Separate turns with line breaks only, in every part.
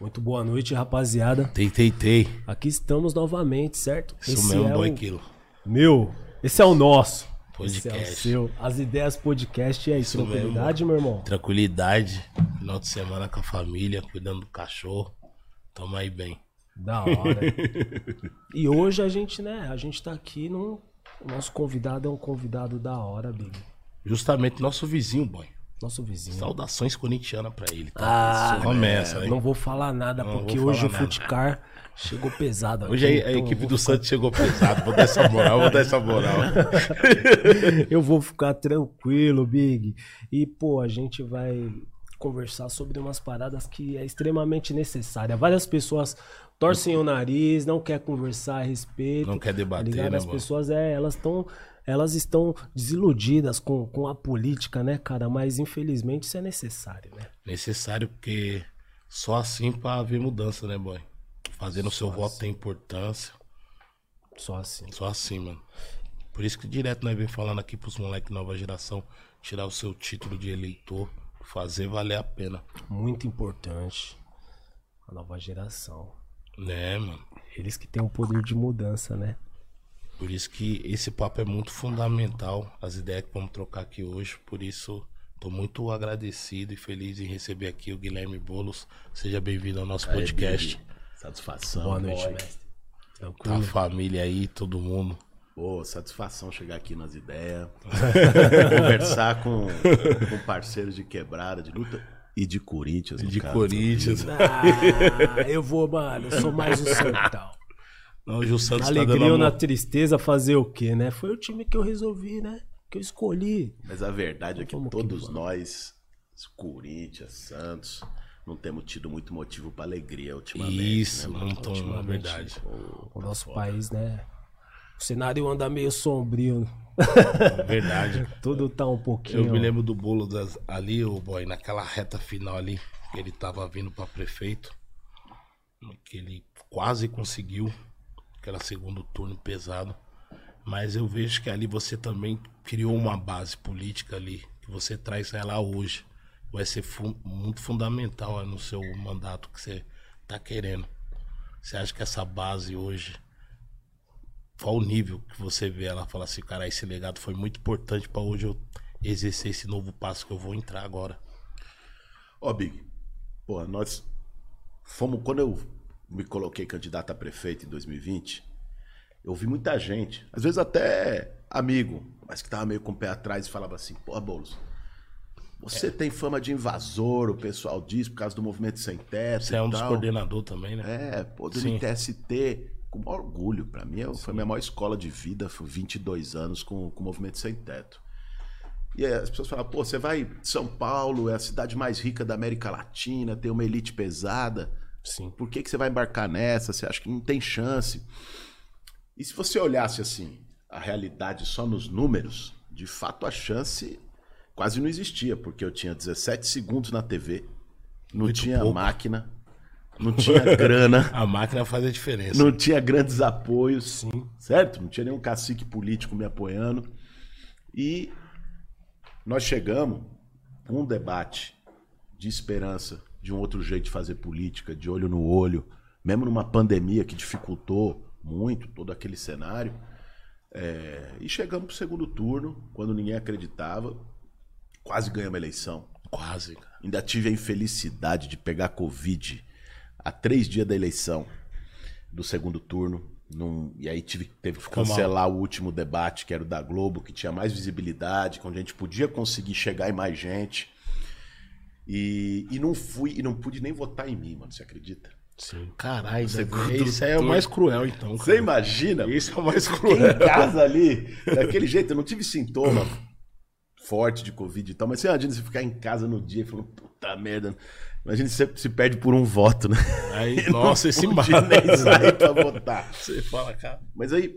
Muito boa noite, rapaziada.
Tei, tei, tei.
Aqui estamos novamente, certo?
Isso mesmo,
é
boy
o...
quilo.
Meu, esse é o nosso.
Podcast.
Esse é o seu. As ideias podcast é isso, tranquilidade, meu irmão?
Tranquilidade. Final de semana com a família, cuidando do cachorro. Tamo aí bem.
Da hora. e hoje a gente, né, a gente tá aqui num... O nosso convidado é um convidado da hora, Big.
Justamente nosso vizinho, boy.
Nosso vizinho.
Saudações corintianas pra ele.
Ah,
Tá? Começa, né?
Não vou falar nada,
Não
porque hoje o. Futcar chegou pesado.
Hoje
aqui,
a, a
então
equipe do
vou
Santos chegou pesado. Vou dar essa moral, vou dar essa moral.
eu vou ficar tranquilo, Big. E, pô, a gente vai conversar sobre umas paradas que é extremamente necessária. Várias pessoas torcem o nariz, não quer conversar a respeito.
Não quer debater,
tá ligado?
né,
As
mano?
pessoas, é, elas estão elas estão desiludidas com, com a política, né, cara? Mas infelizmente isso é necessário, né?
Necessário porque só assim pra haver mudança, né, boy? Fazendo o seu voto tem importância.
Só assim.
Só assim, mano. Por isso que direto nós vem falando aqui pros moleques nova geração tirar o seu título de eleitor, fazer valer a pena.
Muito importante. A nova geração.
Né, mano?
Eles que têm o poder de mudança, né?
Por isso que esse papo é muito fundamental, as ideias que vamos trocar aqui hoje. Por isso, tô muito agradecido e feliz em receber aqui o Guilherme Bolos. Seja bem-vindo ao nosso podcast.
Satisfação.
Boa noite,
boy.
mestre.
Tá a
Tranquilo.
família aí, todo mundo.
Pô, satisfação chegar aqui nas ideias. conversar com, com parceiros de quebrada, de luta e de Corinthians. no
De
caso.
Corinthians.
Ah, eu vou, mano. Eu sou mais o Santão.
Hoje o Santos
Na
tá dando
alegria ou na tristeza, fazer o quê, né? Foi o time que eu resolvi, né? Que eu escolhi.
Mas a verdade é que
que
todos
vamos.
nós, Corinthians, Santos, não temos tido muito motivo para alegria ultimamente.
Isso,
né,
não
mano?
tô
Ultimamente.
verdade.
O nosso país, né? O cenário anda meio sombrio.
Verdade.
Tudo tá um pouquinho.
Eu me lembro do bolo das, ali, o boy, naquela reta final ali, que ele tava vindo pra prefeito. Que ele quase conseguiu. Aquela segundo turno pesado. Mas eu vejo que ali você também criou uma base política ali. Que você traz ela hoje. Vai ser fu- muito fundamental aí no seu mandato que você tá querendo. Você acha que essa base hoje qual o nível que você vê ela falar assim, cara, esse legado foi muito importante pra hoje eu exercer esse novo passo que eu vou entrar agora.
Ó, Big, porra, nós fomos. Quando eu me coloquei candidato a prefeito em 2020, eu vi muita gente, às vezes até amigo, mas que tava meio com o pé atrás e falava assim: porra, Boulos, você tem fama de invasor, o pessoal diz, por causa do movimento sem teto.
Você é um dos
tal.
coordenadores também, né?
É, pô, do
Sim.
MTST, com maior orgulho. Pra mim, é- foi a minha maior escola de vida, foi 22 anos com, com o Movimento Sem Teto. E as pessoas falam, pô, você vai São Paulo, é a cidade mais rica da América Latina, tem uma elite pesada.
Sim.
Por que, que você vai embarcar nessa? Você acha que não tem chance? E se você olhasse assim, a realidade só nos números, de fato a chance quase não existia, porque eu tinha 17 segundos na TV, não
Muito
tinha
pouco.
máquina, não tinha grana.
A máquina faz a diferença.
Não tinha grandes apoios, Sim. certo? Não tinha nenhum cacique político me apoiando. E nós chegamos com um debate de esperança, de um outro jeito de fazer política, de olho no olho, mesmo numa pandemia que dificultou muito todo aquele cenário. É, e chegamos para o segundo turno, quando ninguém acreditava, quase ganhamos a eleição.
Quase, cara.
Ainda tive a infelicidade de pegar Covid a três dias da eleição do segundo turno. Num- e aí tive, teve que cancelar o último debate, que era o da Globo, que tinha mais visibilidade, onde a gente podia conseguir chegar em mais gente. E, e não fui, e não pude nem votar em mim, mano. Você acredita?
Sim.
Caralho,
Segundo
esse aí é o mais cruel, então.
Você
cara.
imagina?
Esse é o mais cruel.
em casa ali, daquele jeito, eu não tive sintoma forte de Covid e tal, mas você imagina você ficar em casa no dia e falando, puta merda. Imagina você se perde por um voto, né?
Aí, nossa, esse embate.
nem sair pra votar.
Você fala, cara.
Mas aí,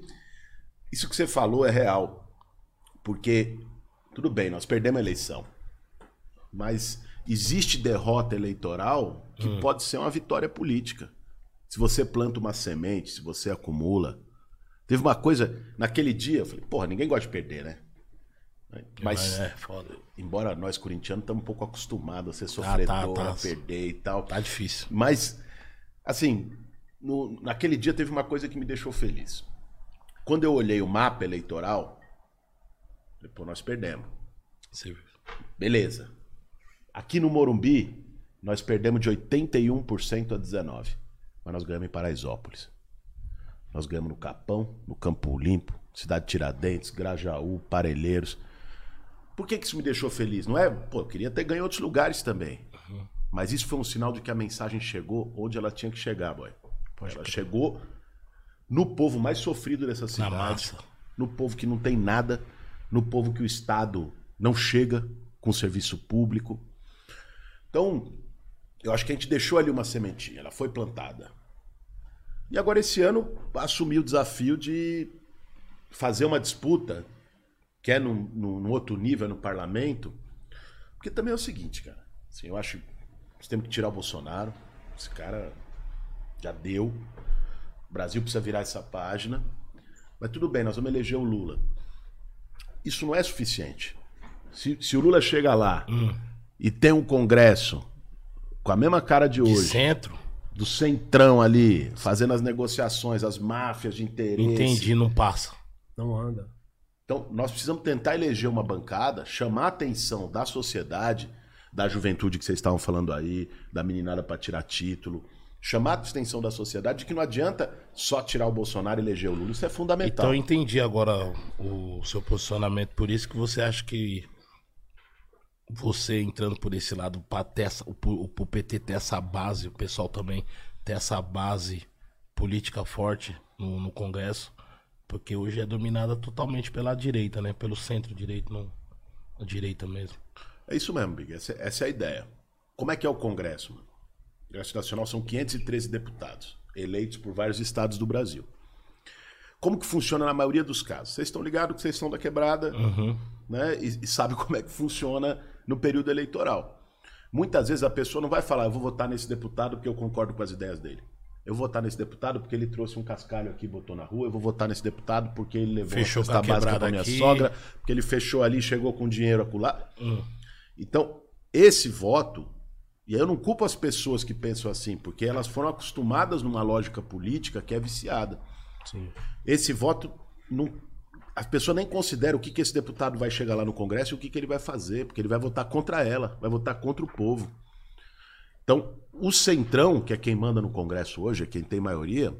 isso que você falou é real. Porque, tudo bem, nós perdemos a eleição. Mas existe derrota eleitoral que pode ser uma vitória política. Se você planta uma semente, se você acumula. Teve uma coisa, naquele dia, eu falei, porra, ninguém gosta de perder, né? Mas,
é,
embora nós corintianos estamos um pouco acostumados a ser
tá,
sofredor,
tá.
a perder e tal.
Tá difícil.
Mas Assim, no- naquele dia teve uma coisa que me deixou feliz. Quando eu olhei o mapa eleitoral, pô, nós perdemos.
Você-
Beleza. Aqui no Morumbi, nós perdemos de 81% a 19%. Mas nós ganhamos em Paraisópolis. Nós ganhamos no Capão, no Campo Limpo, Cidade de Tiradentes, Grajaú, Parelheiros. Por que, que isso me deixou feliz? Não é? Pô, eu queria ter ganho em outros lugares também. Mas isso foi um sinal de que a mensagem chegou onde ela tinha que chegar, boy. ela chegou no povo mais sofrido dessa cidade. No povo que não tem nada. No povo que o Estado não chega com serviço público. Então, eu acho que a gente deixou ali uma sementinha, ela foi plantada. E agora esse ano assumi o desafio de fazer uma disputa, que é num, num- outro nível no parlamento, porque também é o seguinte, cara. Assim, eu acho que nós temos que tirar o Bolsonaro. Esse cara já deu. O Brasil precisa virar essa página. Mas tudo bem, nós vamos eleger o Lula. Isso não é suficiente. Se, se o Lula chega lá e tem um congresso com a mesma cara de
De
hoje,
centro?
do centrão ali, fazendo as negociações, as máfias de interesse.
Entendi, não passa.
Não anda.
Então, nós precisamos tentar eleger uma bancada, chamar a atenção da sociedade, da juventude que vocês estavam falando aí, da meninada para tirar título, chamar a atenção da sociedade de que não adianta só tirar o Bolsonaro e eleger o Lula, isso é fundamental.
Então eu entendi agora o seu posicionamento. Por isso que você acha que você entrando por esse lado, pra ter o, o, PT ter essa base, o pessoal também ter essa base política forte no, no Congresso, porque hoje é dominada totalmente pela direita, né? Pelo centro-direito, não a direita mesmo.
É isso mesmo, Big. Essa, essa é a ideia. Como é que é o Congresso, mano? O Congresso Nacional são 513 deputados, eleitos por vários estados do Brasil. Como que funciona na maioria dos casos? Vocês estão ligados que vocês são da quebrada, né? E, e sabem como é que funciona no período eleitoral. Muitas vezes a pessoa não vai falar, eu vou votar nesse deputado porque eu concordo com as ideias dele. Eu vou votar nesse deputado porque ele trouxe um cascalho aqui e botou na rua. Eu vou votar nesse deputado porque ele levou
Fechou
a cesta
a
básica
quebrada
pra minha
aqui.
sogra, porque ele fechou ali, chegou com dinheiro acolá. Então, esse voto, e aí eu não culpo as pessoas que pensam assim, porque elas foram acostumadas numa lógica política que é viciada.
Sim.
Esse voto, não, as pessoas nem consideram o que, que esse deputado vai chegar lá no Congresso e o que, que ele vai fazer, porque ele vai votar contra ela, vai votar contra o povo. Então, o Centrão, que é quem manda no Congresso hoje, é quem tem maioria,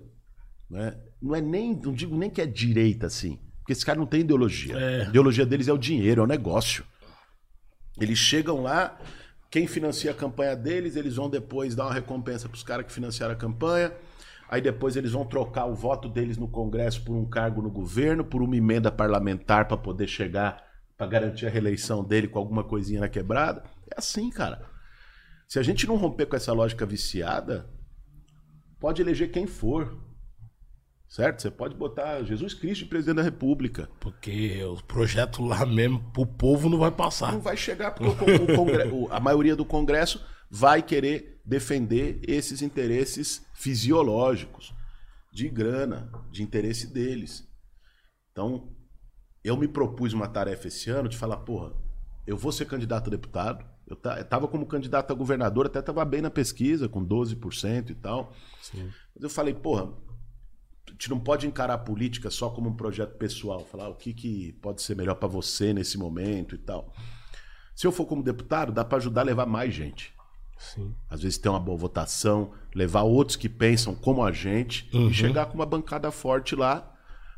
né, não é nem, não digo nem que é direita assim, porque esse cara não tem ideologia.
É.
A ideologia deles é o dinheiro, é o negócio. Eles chegam lá, quem financia a campanha deles, eles vão depois dar uma recompensa para os caras que financiaram a campanha. Aí depois eles vão trocar o voto deles no Congresso por um cargo no governo, por uma emenda parlamentar para poder chegar, para garantir a reeleição dele com alguma coisinha na quebrada. É assim, cara. Se a gente não romper com essa lógica viciada, pode eleger quem for. Certo? Você pode botar Jesus Cristo de presidente da República.
Porque o projeto lá mesmo, pro povo, não vai passar.
Não vai chegar porque o o o- a maioria do Congresso vai querer defender esses interesses fisiológicos, de grana, de interesse deles. Então, eu me propus uma tarefa esse ano de falar, porra, eu vou ser candidato a deputado. Eu ta- eu tava como candidato a governador, até tava bem na pesquisa, com 12% e tal. Mas eu falei, porra, a gente não pode encarar a política só como um projeto pessoal, falar "Ah, o que, que pode ser melhor para você nesse momento e tal. Se eu for como deputado, dá para ajudar a levar mais gente.
Sim.
Às vezes ter uma boa votação, levar outros que pensam como a gente e chegar com uma bancada forte lá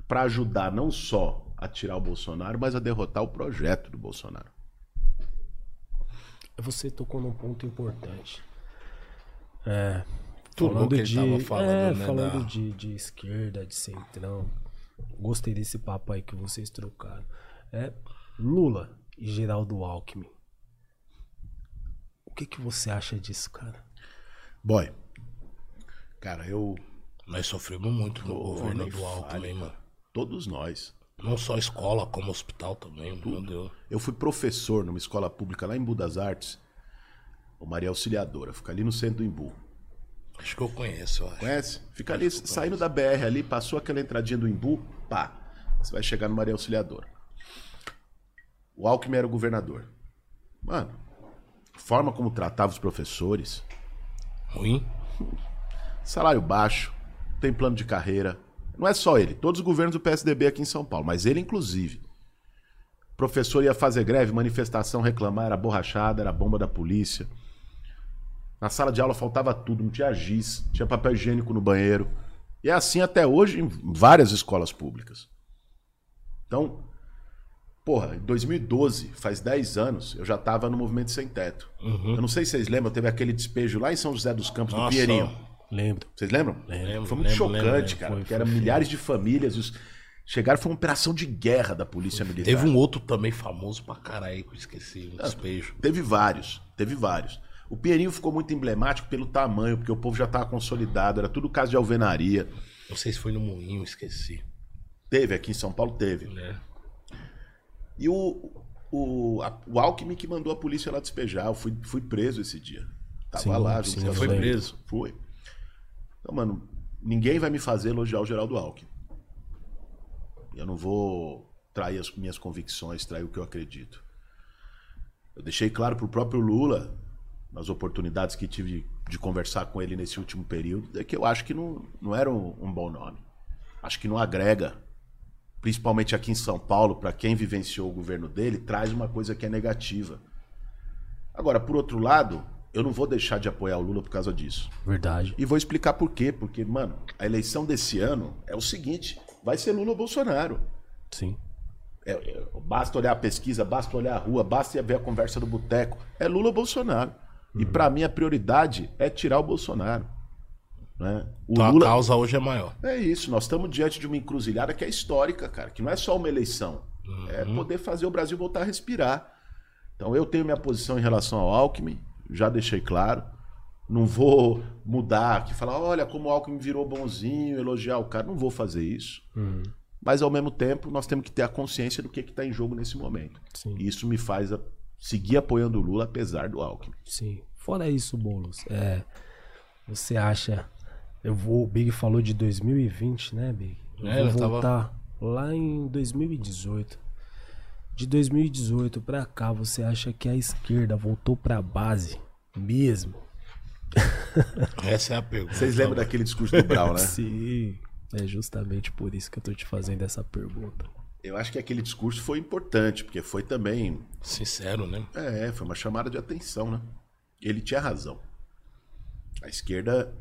para ajudar não só a tirar o Bolsonaro, mas a derrotar o projeto do Bolsonaro.
Você tocou num ponto importante. É.
Tudo
falando de,
tava falando,
é,
né,
falando
da-
de, de esquerda, de centrão. Gostei desse papo aí que vocês trocaram. É, Lula e Geraldo Alckmin. O que, que você acha disso, cara?
Boy, cara, eu.
Nós sofremos muito no governo do
fale,
Alckmin, mano.
Todos nós.
Não só escola, como hospital também, meu Deus.
Eu fui professor numa escola pública lá em Embu das Artes, o Maria Auxiliadora, fica ali no centro do Embu.
Acho que eu conheço, eu acho.
Conhece? Fica ali, saindo da BR ali, passou aquela entradinha do Embu, pá, você vai chegar no Maria Auxiliadora. O Alckmin era o governador. Mano, forma como tratava os professores,
Ruim?
salário baixo, tem plano de carreira. Não é só ele, todos os governos do PSDB aqui em São Paulo, mas ele inclusive. Professor ia fazer greve, manifestação, reclamar, era borrachada, era bomba da polícia. Na sala de aula faltava tudo, não tinha giz, tinha papel higiênico no banheiro. E é assim até hoje em várias escolas públicas. Então, porra, em 2012, faz 10 anos, eu já estava no Movimento Sem Teto.
Uhum.
Eu não sei se vocês lembram, teve aquele despejo lá em São José dos Campos, do
Nossa,
Pinheirinho.
Lembro.
Vocês lembram?
Lembro,
Foi muito
lembro,
chocante,
lembro, lembro.
cara.
Foi,
porque eram milhares de famílias. Os... Chegaram, foi uma operação de guerra da Polícia Militar.
Teve um outro também famoso pra caralho que eu esqueci, um despejo.
Teve vários, teve vários. O Pinheirinho ficou muito emblemático pelo tamanho, porque o povo já estava consolidado, era tudo caso de alvenaria.
Não sei se foi no Moinho, esqueci.
Teve, aqui em São Paulo teve.
Né?
E o, o, a- o Alckmin que mandou a polícia lá despejar. Eu fui, fui preso esse dia. Tava
Sim,
lá,
sim,
foi
outras.
preso?
Fui. Então, mano, ninguém vai me fazer elogiar o Geraldo Alckmin. Eu não vou trair as minhas convicções, trair o que eu acredito. Eu deixei claro pro próprio Lula, nas oportunidades que tive de, de conversar com ele nesse último período, é que eu acho que não, não era um, um bom nome. Acho que não agrega principalmente aqui em São Paulo, para quem vivenciou o governo dele, traz uma coisa que é negativa. Agora, por outro lado, eu não vou deixar de apoiar o Lula por causa disso.
Verdade.
E vou explicar por quê. Porque, mano, a eleição desse ano é o seguinte: vai ser Lula ou Bolsonaro.
Sim.
É, é, basta olhar a pesquisa, basta olhar a rua, basta ver a conversa do boteco. É Lula ou Bolsonaro. E para mim a prioridade é tirar o Bolsonaro. Né? O
Então
Lula...
a causa hoje é maior.
É isso, nós estamos diante de uma encruzilhada que é histórica, cara, que não é só uma eleição. É poder fazer o Brasil voltar a respirar. Então eu tenho minha posição em relação ao Alckmin, já deixei claro. Não vou mudar aqui, falar, olha como o Alckmin virou bonzinho, elogiar o cara. Não vou fazer isso. Mas ao mesmo tempo, nós temos que ter a consciência do que está em jogo nesse momento.
Sim.
E isso me faz a- seguir apoiando o Lula, apesar do Alckmin.
Sim. Fora isso, Boulos, é, você acha. Eu vou. O Big falou de 2020, né, Big? Eu
É,
vou
eu tava-
voltar lá em 2018. De 2018 pra cá, você acha que a esquerda voltou pra base mesmo?
Essa é a pergunta.
Vocês lembram daquele discurso do Brown, né?
Sim. É justamente por isso que eu tô te fazendo essa pergunta.
Eu acho que aquele discurso foi importante, porque foi também
Sincero, né?
É, foi uma chamada de atenção, né? Ele tinha razão. A esquerda,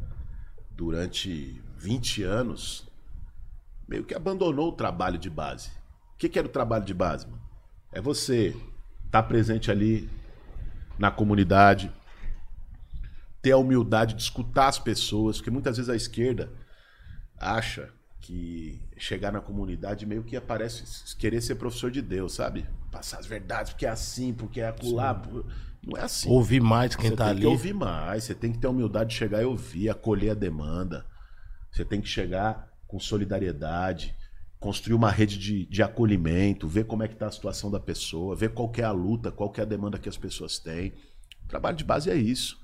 durante 20 anos, meio que abandonou o trabalho de base. O que, que era o trabalho de base? Mano? É você estar presente ali na comunidade, ter a humildade de escutar as pessoas, porque muitas vezes a esquerda acha que chegar na comunidade meio que aparece querer ser professor de Deus, sabe? Passar as verdades, porque é assim, porque é acolá. Não é assim.
Ouvir mais quem
Você
tá
tem
ali.
que ouvir mais, você tem que ter a humildade de chegar e ouvir, acolher a demanda. Você tem que chegar com solidariedade, construir uma rede de, de acolhimento, ver como é que está a situação da pessoa, ver qual é a luta, qual é a demanda que as pessoas têm. O trabalho de base é isso.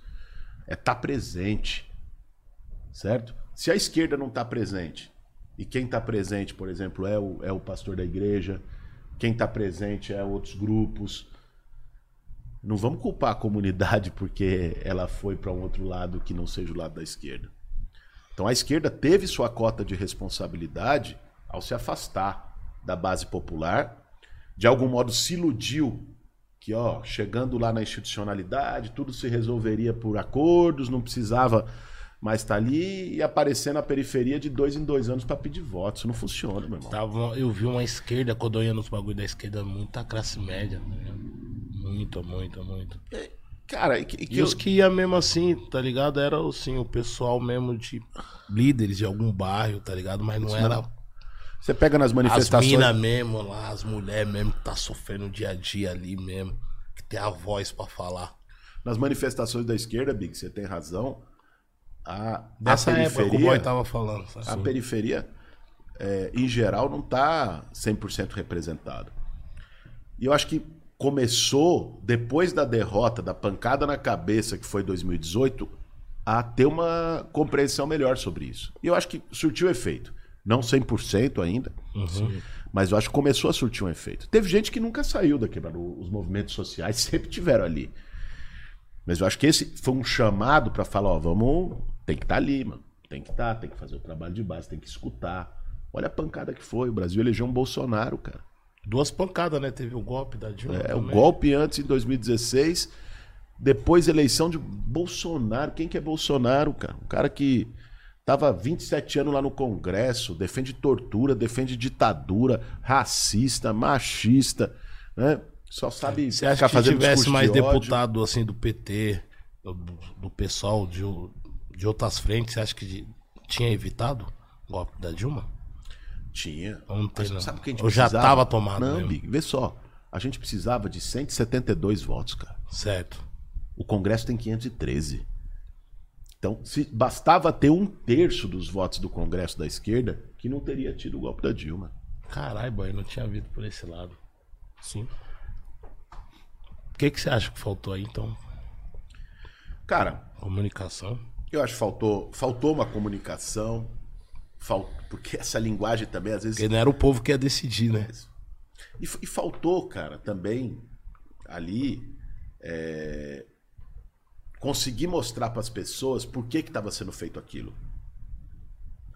É estar presente. Certo? Se a esquerda não está presente, e quem está presente, por exemplo, é o, é o pastor da igreja, quem está presente é outros grupos, não vamos culpar a comunidade porque ela foi para um outro lado que não seja o lado da esquerda. Então a esquerda teve sua cota de responsabilidade ao se afastar da base popular, de algum modo se iludiu que, ó, chegando lá na institucionalidade, tudo se resolveria por acordos, não precisava mais estar ali e aparecer na periferia de dois em dois anos para pedir voto. Isso não funciona, meu irmão.
Tava, eu vi uma esquerda, quando eu ia nos bagulho da esquerda, muita classe média. tá ligado? Muito, muito, muito.
Cara, e que, e eu-
os que ia mesmo assim, tá ligado? Era assim, o pessoal mesmo de líderes de algum bairro, tá ligado? Mas não era
você pega nas
as
manifestações.
minas mesmo lá, as mulheres mesmo que tá sofrendo dia a dia ali mesmo, que tem a voz pra falar.
Nas manifestações da esquerda, Big, você tem razão. A,
Dessa
a
época que o
periferia,
boy tava falando.
a
Assim.
periferia é, em geral, não está 100% representado. E eu acho que começou, depois da derrota, da pancada na cabeça que foi 2018, a ter uma compreensão melhor sobre isso. E eu acho que surtiu efeito. Não 100% ainda, mas eu acho que começou a surtir um efeito. Teve gente que nunca saiu da quebrada. Os movimentos sociais sempre tiveram ali. Mas eu acho que esse foi um chamado para falar, ó, vamos, tem que estar ali, mano. Tem que estar, tem que fazer o trabalho de base, tem que escutar. Olha a pancada que foi. O Brasil elegeu um Bolsonaro, cara.
Duas pancadas, né? Teve o golpe da Dilma.
É, o
também.
golpe antes em 2016, depois eleição de Bolsonaro. Quem que é Bolsonaro, cara? Um cara que tava 27 anos lá no Congresso, defende tortura, defende ditadura, racista, machista, né? Só sabe
Você acha que se tivesse mais
de
deputado assim do PT, do, do pessoal de, o- de outras frentes, você acha que de- tinha evitado o golpe da Dilma?
Tinha.
Não tem,
Mas
não.
sabe o que a gente
já
precisava?
tava tomado
Não? Big, vê só. A gente precisava de 172 votos, cara.
Certo.
O Congresso tem 513. Então, se bastava ter um terço dos votos do Congresso da esquerda, que não teria tido o golpe da Dilma.
Caralho, boy, não tinha visto por esse lado. Sim. O que, que você acha que faltou aí, então?
Cara,
Comunicação?
Eu acho que faltou, faltou uma comunicação, fal- porque essa linguagem também, às vezes.
Porque não era o povo que ia decidir, né?
E, e faltou, cara, também ali é, conseguir mostrar para as pessoas por que estava sendo feito aquilo.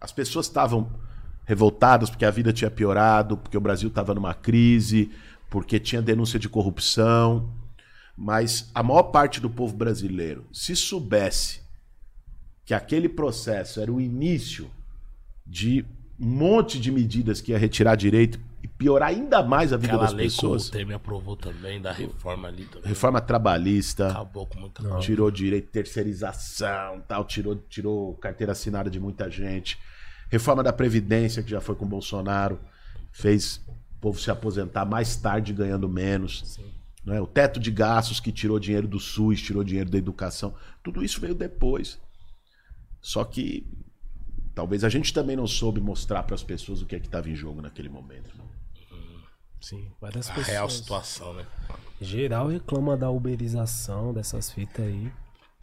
As pessoas estavam revoltadas porque a vida tinha piorado, porque o Brasil estava numa crise, porque tinha denúncia de corrupção. Mas a maior parte do povo brasileiro, se soubesse que aquele processo era o início de um monte de medidas que ia retirar direito e piorar ainda mais a vida
Aquela
das
lei que o
pessoas.
Temer aprovou também, da reforma ali também.
Reforma trabalhista,
Acabou com muita coisa.
tirou direito, terceirização, tal, tirou, tirou carteira assinada de muita gente. Reforma da Previdência, que já foi com o Bolsonaro, fez o povo se aposentar mais tarde ganhando menos. Não é? O teto de gastos que tirou dinheiro do SUS, tirou dinheiro da educação. Tudo isso veio depois. Só que talvez a gente também não soube mostrar para as pessoas o que é que estava em jogo naquele momento. né?
Sim, várias
A
pessoas.
real situação, né?
Geral reclama da uberização dessas fitas aí.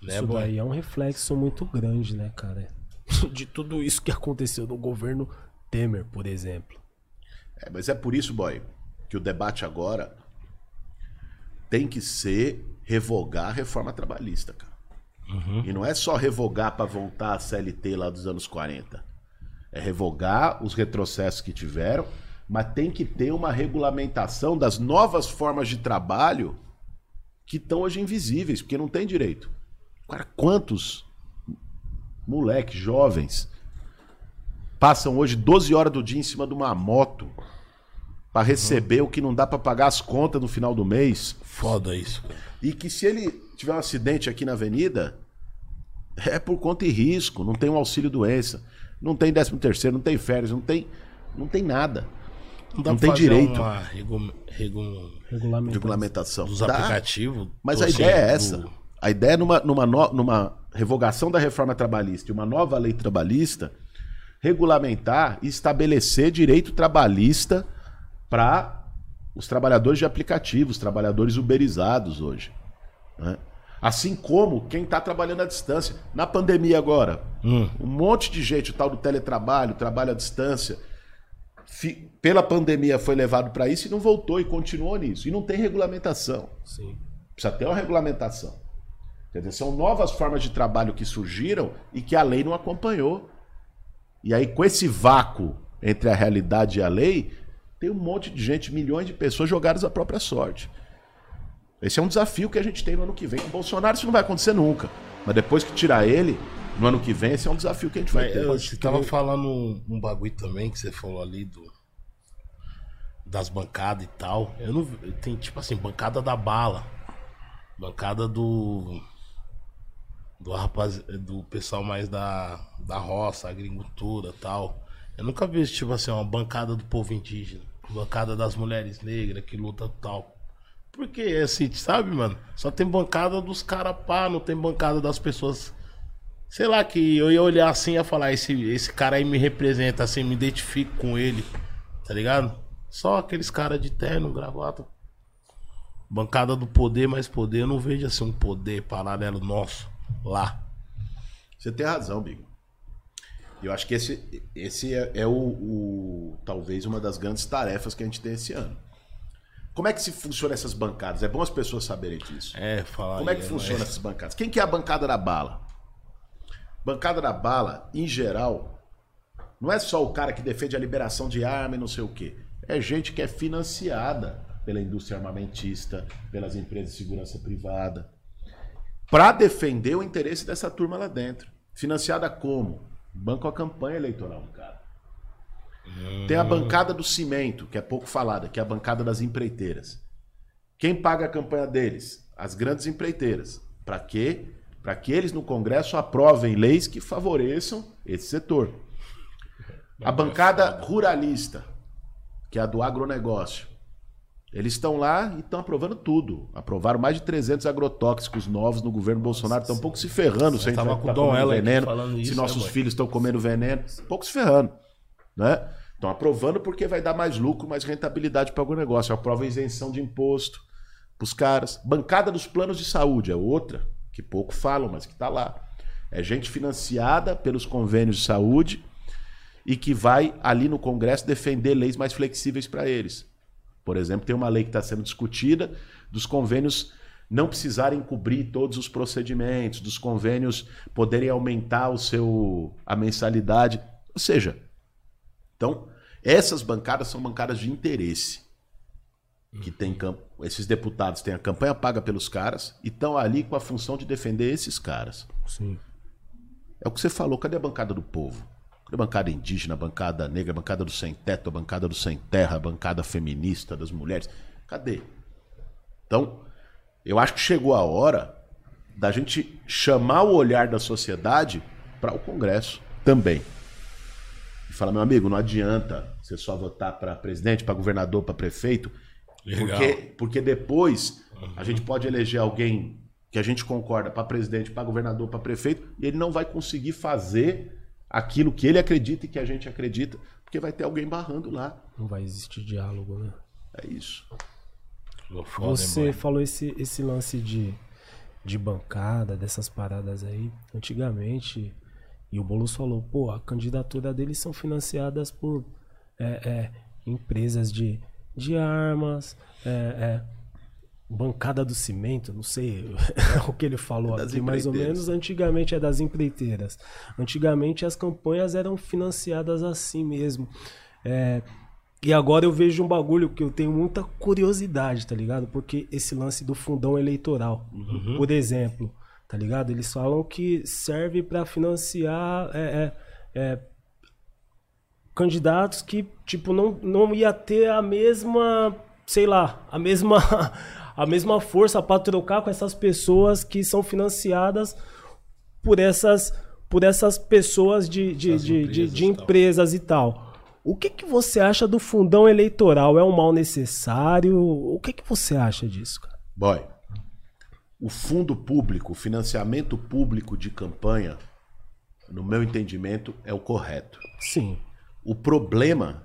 Né,
isso
boy?
daí é um reflexo muito grande, né, cara? De tudo isso que aconteceu no governo Temer, por exemplo.
É, mas é por isso, boy, que o debate agora tem que ser revogar a reforma trabalhista, cara. E não é só revogar para voltar à CLT lá dos anos 40. É revogar os retrocessos que tiveram, mas tem que ter uma regulamentação das novas formas de trabalho que estão hoje invisíveis, porque não tem direito. Cara, quantos moleques jovens passam hoje 12 horas do dia em cima de uma moto para receber o que não dá para pagar as contas no final do mês
Foda isso, cara.
e que se ele tiver um acidente aqui na avenida é por conta e risco, não tem um auxílio doença, não tem 13 terceiro, não tem férias, não tem não tem nada.
Não, dá
Não tem
fazer
direito.
Uma regu- regu-.
Regulamentação.
dos
Dá,
aplicativos.
Mas a ideia é essa.
do-
A ideia é numa, numa, no- numa revogação da reforma trabalhista e uma nova lei trabalhista, regulamentar e estabelecer direito trabalhista para os trabalhadores de aplicativos, trabalhadores uberizados hoje. né? Assim como quem está trabalhando à distância. Na pandemia agora,
Hum.
um monte de gente, o tal do teletrabalho, trabalho à distância, fi- pela pandemia foi levado para isso e não voltou e continuou nisso. E não tem regulamentação.
Sim.
Precisa ter uma regulamentação. Quer dizer, são novas formas de trabalho que surgiram e que a lei não acompanhou. E aí, com esse vácuo entre a realidade e a lei, tem um monte de gente, milhões de pessoas jogadas à própria sorte. Esse é um desafio que a gente tem no ano que vem. Com o Bolsonaro isso não vai acontecer nunca. Mas depois que tirar ele, no ano que vem, esse é um desafio que a gente vai ter.
eu- você tava falando um, um bagulho também que você falou ali do das bancadas e tal. Eu não tem tipo assim, bancada da bala. Bancada do do rapaz, do pessoal mais da da roça, agricultura, tal. Eu nunca vi tipo assim, uma bancada do povo indígena, bancada das mulheres negras que luta tal. Porque assim, sabe, mano? Só tem bancada dos caras pá, não tem bancada das pessoas Sei lá, que eu ia olhar assim e ia falar, esse, esse cara aí me representa, assim, me identifico com ele, tá ligado? Só aqueles caras de terno, gravata. Bancada do poder, mais poder, eu não vejo assim um poder paralelo nosso lá.
Você tem razão, Bigo. Eu acho que esse, esse é, é o, o- talvez uma das grandes tarefas que a gente tem esse ano. Como é que se funciona essas bancadas? É bom as pessoas saberem disso.
É, falar
Como é que
né,
funciona
mas-
essas bancadas? Quem que é a bancada da bala? Bancada da bala, em geral, não é só o cara que defende a liberação de arma e não sei o quê. É gente que é financiada pela indústria armamentista, pelas empresas de segurança privada, para defender o interesse dessa turma lá dentro. Financiada como? Banco a campanha eleitoral, Tem a bancada do cimento, que é pouco falada, que é a bancada das empreiteiras. Quem paga a campanha deles? As grandes empreiteiras. Para quê? Para que eles no Congresso aprovem leis que favoreçam esse setor. A bancada ruralista, que é a do agronegócio. Eles estão lá e estão aprovando tudo. Aprovaram mais de 300 agrotóxicos novos no governo Bolsonaro. Estão um pouco se ferrando se a gente
com
tá
o Dom aqui
veneno,
falando
se
isso,
nossos
né,
filhos estão comendo veneno. Um pouco se ferrando. Né? Estão aprovando porque vai dar mais lucro, mais rentabilidade para o negócio. Aprova isenção de imposto para os caras. Bancada dos planos de saúde é outra, que pouco falam, mas que está lá. É gente financiada pelos convênios de saúde e que vai ali no Congresso defender leis mais flexíveis para eles. Por exemplo, tem uma lei que está sendo discutida dos convênios não precisarem cobrir todos os procedimentos, dos convênios poderem aumentar o seu a mensalidade, ou seja, então essas bancadas são bancadas de interesse que tem esses deputados têm a campanha paga pelos caras e estão ali com a função de defender esses caras.
Sim.
É o que você falou, cadê a bancada do povo? Cadê a bancada indígena, a bancada negra, a bancada do sem teto, a bancada do sem terra, a bancada feminista das mulheres? Cadê? Então, eu acho que chegou a hora da gente chamar o olhar da sociedade para o Congresso também. E falar, meu amigo, não adianta você só votar para presidente, para governador, para prefeito,
Legal.
porque, porque depois a gente pode eleger alguém que a gente concorda para presidente, para governador, para prefeito, e ele não vai conseguir fazer aquilo que ele acredita e que a gente acredita, porque vai ter alguém barrando lá.
Não vai existir diálogo, né?
É isso.
Você falou esse, esse lance de, de bancada, dessas paradas aí. Antigamente, e o Boulos falou, pô, a candidatura deles são financiadas por é, é, empresas de, de armas, é, é, bancada do cimento, não sei o que ele falou aqui, mais ou menos. Antigamente é das empreiteiras. Antigamente as campanhas eram financiadas assim mesmo. É, e agora eu vejo um bagulho que eu tenho muita curiosidade, tá ligado? Porque esse lance do fundão eleitoral, por exemplo, tá ligado? Eles falam que serve pra financiar é, é, é, candidatos que, tipo, não, não ia ter a mesma, sei lá, a mesma, a mesma força pra trocar com essas pessoas que são financiadas por essas, por essas pessoas de, de,
Essas
de, de,
empresas
de
e tal.
empresas e tal. O que, que você acha do fundão eleitoral? É um mal necessário? O que, que você acha disso, cara?
Boy, o fundo público, o financiamento público de campanha, no meu entendimento, é o correto.
Sim.
O problema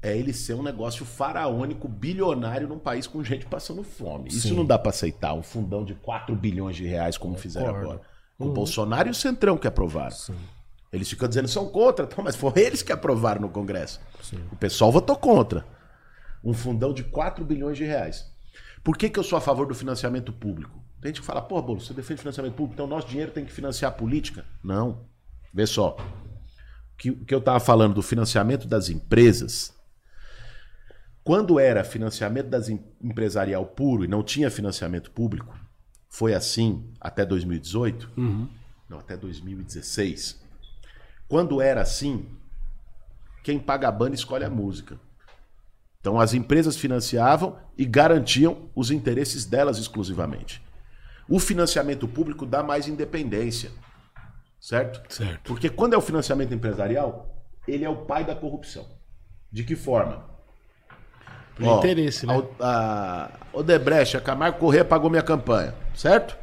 é ele ser um negócio faraônico, bilionário num país com gente passando fome. Isso
Sim.
não dá pra aceitar. Um fundão de 4 bilhões de reais, como fizeram agora. O Bolsonaro e o Centrão que aprovaram. Eles ficam dizendo que são contra, tá, mas foram eles que aprovaram no Congresso. O pessoal votou contra. Um fundão de 4 bilhões de reais. Por que, que eu sou a favor do financiamento público? Tem gente que fala, pô, Bolo, você defende financiamento público, então nosso dinheiro tem que financiar a política? Não. Vê só. O que, que eu estava falando do financiamento das empresas, quando era financiamento das em- empresarial puro e não tinha financiamento público, foi assim até 2018? Não, até 2016. Quando era assim, quem paga a banda escolhe a música. Então as empresas financiavam e garantiam os interesses delas exclusivamente. O financiamento público dá mais independência. Certo?
Certo.
Porque quando é o financiamento empresarial, ele é o pai da corrupção. De que forma?
Por
Ó,
interesse, né?
A, a Odebrecht, a Camargo Corrêa pagou minha campanha, certo?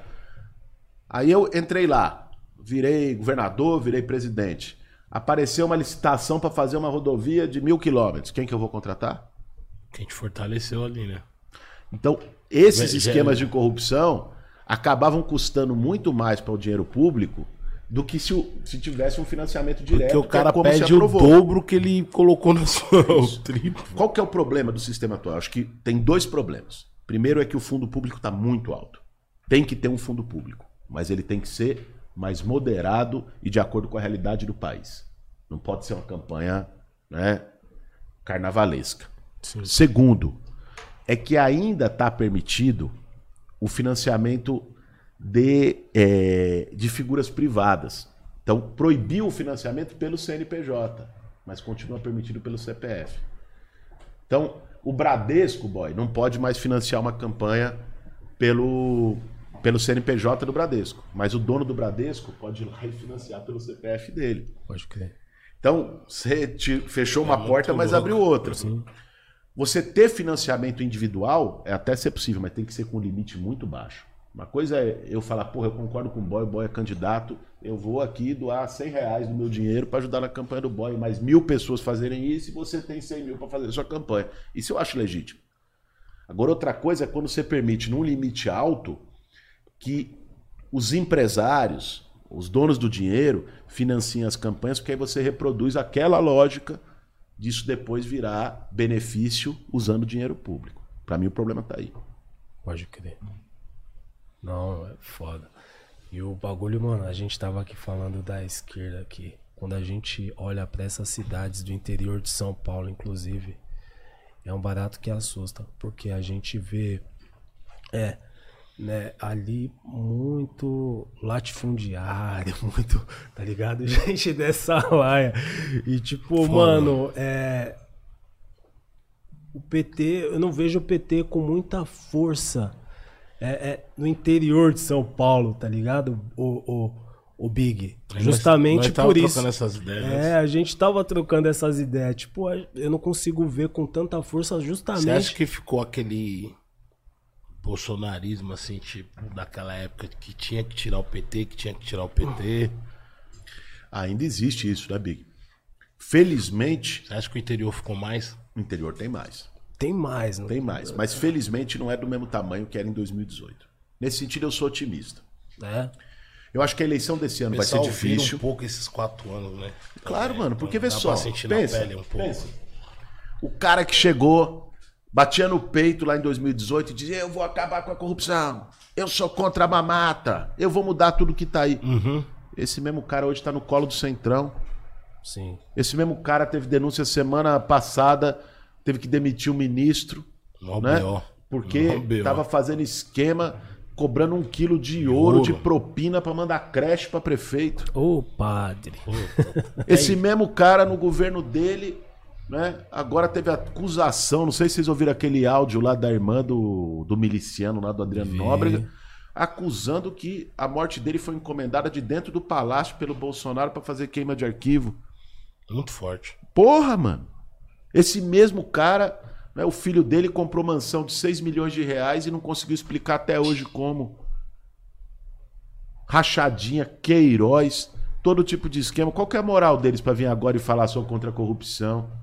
Aí eu entrei lá, virei governador, virei presidente. Apareceu uma licitação para fazer uma rodovia de mil quilômetros. Quem que eu vou contratar?
Que a gente fortaleceu ali, né?
Então, esses
já-
esquemas de corrupção acabavam custando muito mais para o dinheiro público do que se, se tivesse um financiamento direto.
Porque o
é
cara
se
pede o dobro que ele colocou na sua triplo.
Qual que é o problema do sistema atual? Acho que tem dois problemas. Primeiro é que o fundo público está muito alto. Tem que ter um fundo público, mas ele tem que ser mas moderado e de acordo com a realidade do país. Não pode ser uma campanha né, carnavalesca.
Sim.
Segundo, é que ainda está permitido o financiamento de, é, de figuras privadas. Então, proibiu o financiamento pelo CNPJ, mas continua permitido pelo CPF. Então, o Bradesco, boy, não pode mais financiar uma campanha pelo, pelo CNPJ do Bradesco. Mas o dono do Bradesco pode ir lá e financiar pelo CPF dele.
Pode crer.
Então, você fechou uma
muito
porta, mas
louco.
abriu outra. Você ter financiamento individual é até ser possível, mas tem que ser com um limite muito baixo. Uma coisa é eu falar, porra, eu concordo com o boy, o boy é candidato, eu vou aqui doar 100 reais do meu dinheiro para ajudar na campanha do boy, mas mil pessoas fazerem isso e você tem 100 mil para fazer a sua campanha. Isso eu acho legítimo. Agora, outra coisa é quando você permite, num limite alto, que os empresários, os donos do dinheiro, financiem as campanhas, porque aí você reproduz aquela lógica disso depois virar benefício usando dinheiro público. Para mim, o problema tá aí.
Pode crer. Não, é foda. E o bagulho, mano, a gente tava aqui falando da esquerda aqui. Quando a gente olha pra essas cidades do interior de São Paulo, inclusive, é um barato que assusta. Porque a gente vê, é, né, ali muito latifundiário, muito, tá ligado? Gente dessa laia. E tipo,
Foda.
mano, é, o PT, eu não vejo o PT com muita força é, é, no interior de São Paulo, tá ligado? O, o, o Big.
Nós-
Justamente
nós tava
por isso.
trocando essas ideias.
É, a gente tava trocando essas ideias. Tipo, eu não consigo ver com tanta força
Você
justamente.
acha que ficou aquele bolsonarismo, assim, tipo, daquela época que tinha que tirar o PT, que tinha que tirar o PT?
Ainda existe isso, né, Big? Felizmente,
Você acha que o interior ficou mais?
o interior tem mais.
Tem mais, não
Tem mais. Mas felizmente não é do mesmo tamanho que era em 2018. Nesse sentido, eu sou otimista.
É.
Eu acho que a eleição desse ano vai ser difícil.
um pouco esses quatro anos, né?
Claro, mano, porque vê só.
Pra sentir
pensa,
na pele um pouco.
pensa. O cara que chegou, batia no peito lá em 2018 e dizia: Eu vou acabar com a corrupção. Eu sou contra a mamata. Eu vou mudar tudo que tá aí.
Uhum.
Esse mesmo cara hoje tá no colo do Centrão.
Sim.
Esse mesmo cara teve denúncia semana passada, teve que demitir o ministro, né? Porque
Mó B.O.
tava fazendo esquema, cobrando um quilo de ouro,
Ouro.
de propina pra mandar creche pra prefeito.
Ô, padre.
Esse mesmo cara no governo dele, né? Agora teve acusação, não sei se vocês ouviram aquele áudio lá da irmã do, do miliciano lá do Adriano
Vi.
Nóbrega, acusando que a morte dele foi encomendada de dentro do palácio pelo Bolsonaro pra fazer queima de arquivo.
Muito forte.
Porra, mano. Esse mesmo cara, né, o filho dele comprou mansão de 6 milhões de reais e não conseguiu explicar até hoje como. Rachadinha, Queiroz, todo tipo de esquema. Qual que é a moral deles pra vir agora e falar só contra a corrupção?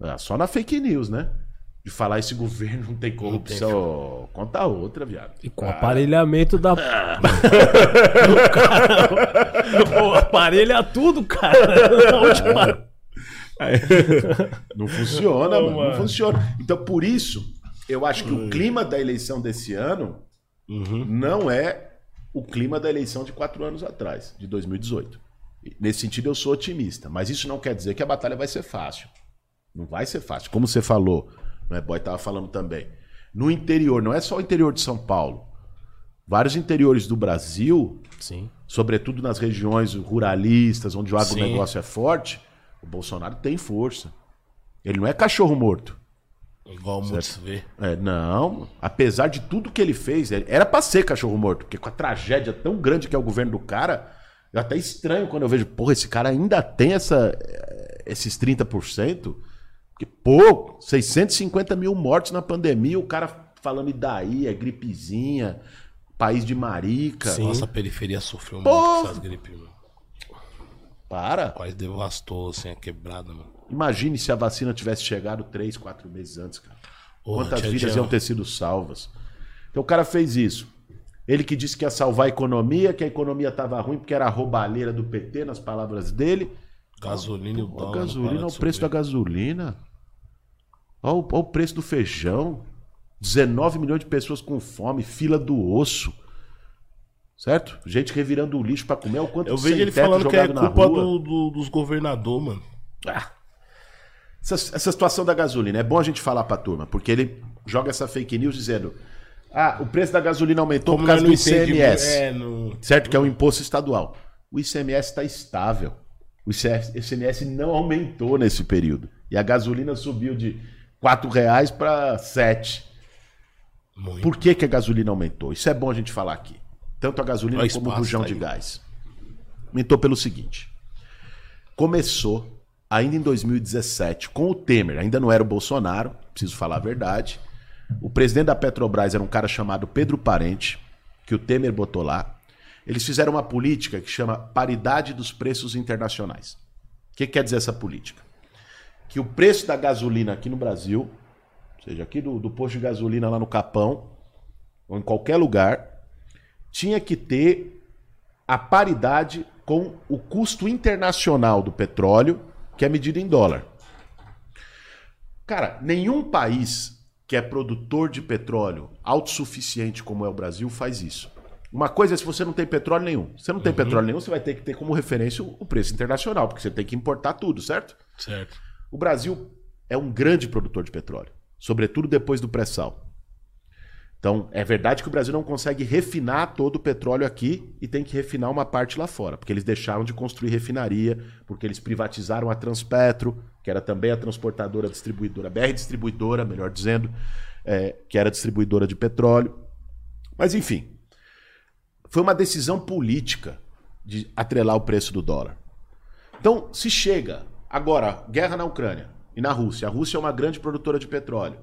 Ah, só na fake news, né? De falar esse governo não tem corrupção. Conta outra, viado.
E com o aparelhamento da. o cara. Pô, aparelha tudo, cara. Na última-
Não funciona,
Ô,
mano, Não funciona. Então, por isso, eu acho que o clima da eleição desse ano
Uhum.
não é o clima da eleição de quatro anos atrás, de 2018. E, Nesse sentido, eu sou otimista. Mas isso não quer dizer que a batalha vai ser fácil. Não vai ser fácil. Como você falou, né, Boy tava falando também. No interior, não é só o interior de São Paulo. Vários interiores do Brasil,
Sim.
sobretudo nas regiões ruralistas, onde o
Sim.
agronegócio é forte, o Bolsonaro tem força. Ele não é cachorro morto.
Igual muitos vê.
É, não, apesar de tudo que ele fez, era pra ser cachorro morto, porque com a tragédia tão grande que é o governo do cara, eu até estranho quando eu vejo, porra, esse cara ainda tem essa, eh, esses 30%, porque, pô, 650 mil mortos na pandemia, o cara falando e daí, é gripezinha, país de marica.
Sim.
Nossa periferia sofreu
Porra!
muito com essas gripes, mano.
Para.
Quase devastou, assim, a quebrada, mano.
Imagine se a vacina tivesse chegado três, quatro meses antes, cara.
Porra,
Quantas
tinha-
vidas
tinha-
iam ter sido salvas? Então o cara fez isso. Ele que disse que ia salvar a economia, que a economia estava ruim porque era a roubalheira do PT, nas palavras dele.
Gasolina e o dólar.
a gasolina,
de
o preço da gasolina. Olha o, olha o preço do feijão. 19 milhões de pessoas com fome, fila do osso. Certo? Gente revirando o lixo pra comer, o quanto
Eu vejo ele falando que é culpa do, do- dos governador, mano.
Ah. Essa, essa situação da gasolina, é bom a gente falar pra turma, porque ele joga essa fake news dizendo: ah, o preço da gasolina aumentou por causa do ICMS.
É, não...
Certo? Que é um imposto estadual. O ICMS está estável. O ICMS não aumentou nesse período. E a gasolina subiu de 4 reais para 7.
Muito.
Por que, que a gasolina aumentou? Isso é bom a gente falar aqui. Tanto a gasolina
Olha
como o bujão
tá
de gás. Aumentou pelo seguinte. Começou ainda em 2017 com o Temer, ainda não era o Bolsonaro, preciso falar a verdade. O presidente da Petrobras era um cara chamado Pedro Parente, que o Temer botou lá. Eles fizeram uma política que chama paridade dos preços internacionais. O que quer dizer essa política? Que o preço da gasolina aqui no Brasil, ou seja, aqui do, do posto de gasolina lá no Capão, ou em qualquer lugar, tinha que ter a paridade com o custo internacional do petróleo, que é medido em dólar. Cara, nenhum país que é produtor de petróleo autossuficiente como é o Brasil faz isso. Uma coisa é se você não tem petróleo nenhum. Se você não tem petróleo nenhum, você vai ter que ter como referência o preço internacional, porque você tem que importar tudo, certo?
Certo.
O Brasil é um grande produtor de petróleo, sobretudo depois do pré-sal. Então, é verdade que o Brasil não consegue refinar todo o petróleo aqui e tem que refinar uma parte lá fora, porque eles deixaram de construir refinaria, porque eles privatizaram a Transpetro, que era também a transportadora distribuidora, BR Distribuidora, melhor dizendo, é, que era distribuidora de petróleo. Mas, enfim, foi uma decisão política de atrelar o preço do dólar. Então, se chega agora, guerra na Ucrânia e na Rússia. A Rússia é uma grande produtora de petróleo.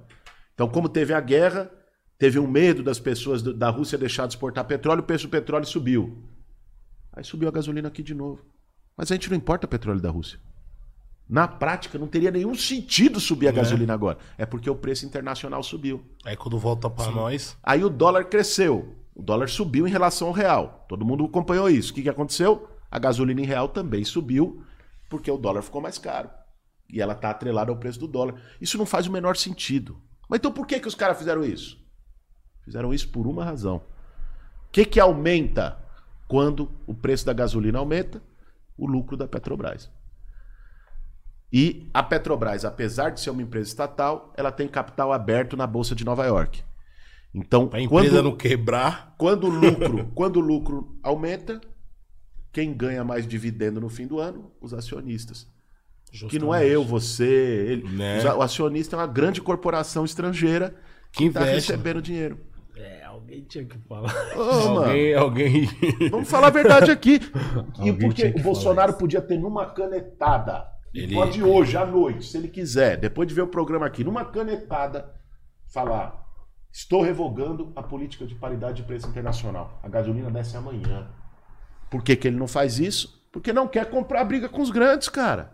Então, como teve a guerra, teve um medo das pessoas do- da Rússia deixar de exportar petróleo, o preço do petróleo subiu. Aí subiu a gasolina aqui de novo. Mas a gente não importa petróleo da Rússia. Na prática, não teria nenhum sentido subir a gasolina agora. É porque o preço internacional subiu.
Aí quando volta pra nós,
Aí o dólar cresceu. O dólar subiu em relação ao real. Todo mundo acompanhou isso. O que, que aconteceu? A gasolina em real também subiu, porque o dólar ficou mais caro. E ela está atrelada ao preço do dólar. Isso não faz o menor sentido. Mas então por que, que os caras fizeram isso? Fizeram isso por uma razão. O que, que aumenta quando o preço da gasolina aumenta? O lucro da Petrobras. E a Petrobras, apesar de ser uma empresa estatal, ela tem capital aberto na Bolsa de Nova York. Então,
pra empresa
quando,
não quebrar,
quando o lucro, quando o lucro aumenta, quem ganha mais dividendo no fim do ano? Os acionistas. Que não é eu, você, ele.
Né?
O acionista é uma grande corporação estrangeira que
Que
está recebendo dinheiro.
É, alguém tinha que falar.
Ô, mano,
alguém, alguém.
vamos falar a verdade aqui. e
Alguém
porque o Bolsonaro podia ter numa canetada.
Ele-
Pode hoje, à noite, se ele quiser, depois de ver o programa aqui, numa canetada, falar: estou revogando a política de paridade de preço internacional. A gasolina desce amanhã. Por que, que ele não faz isso? Porque não quer comprar briga com os grandes, cara.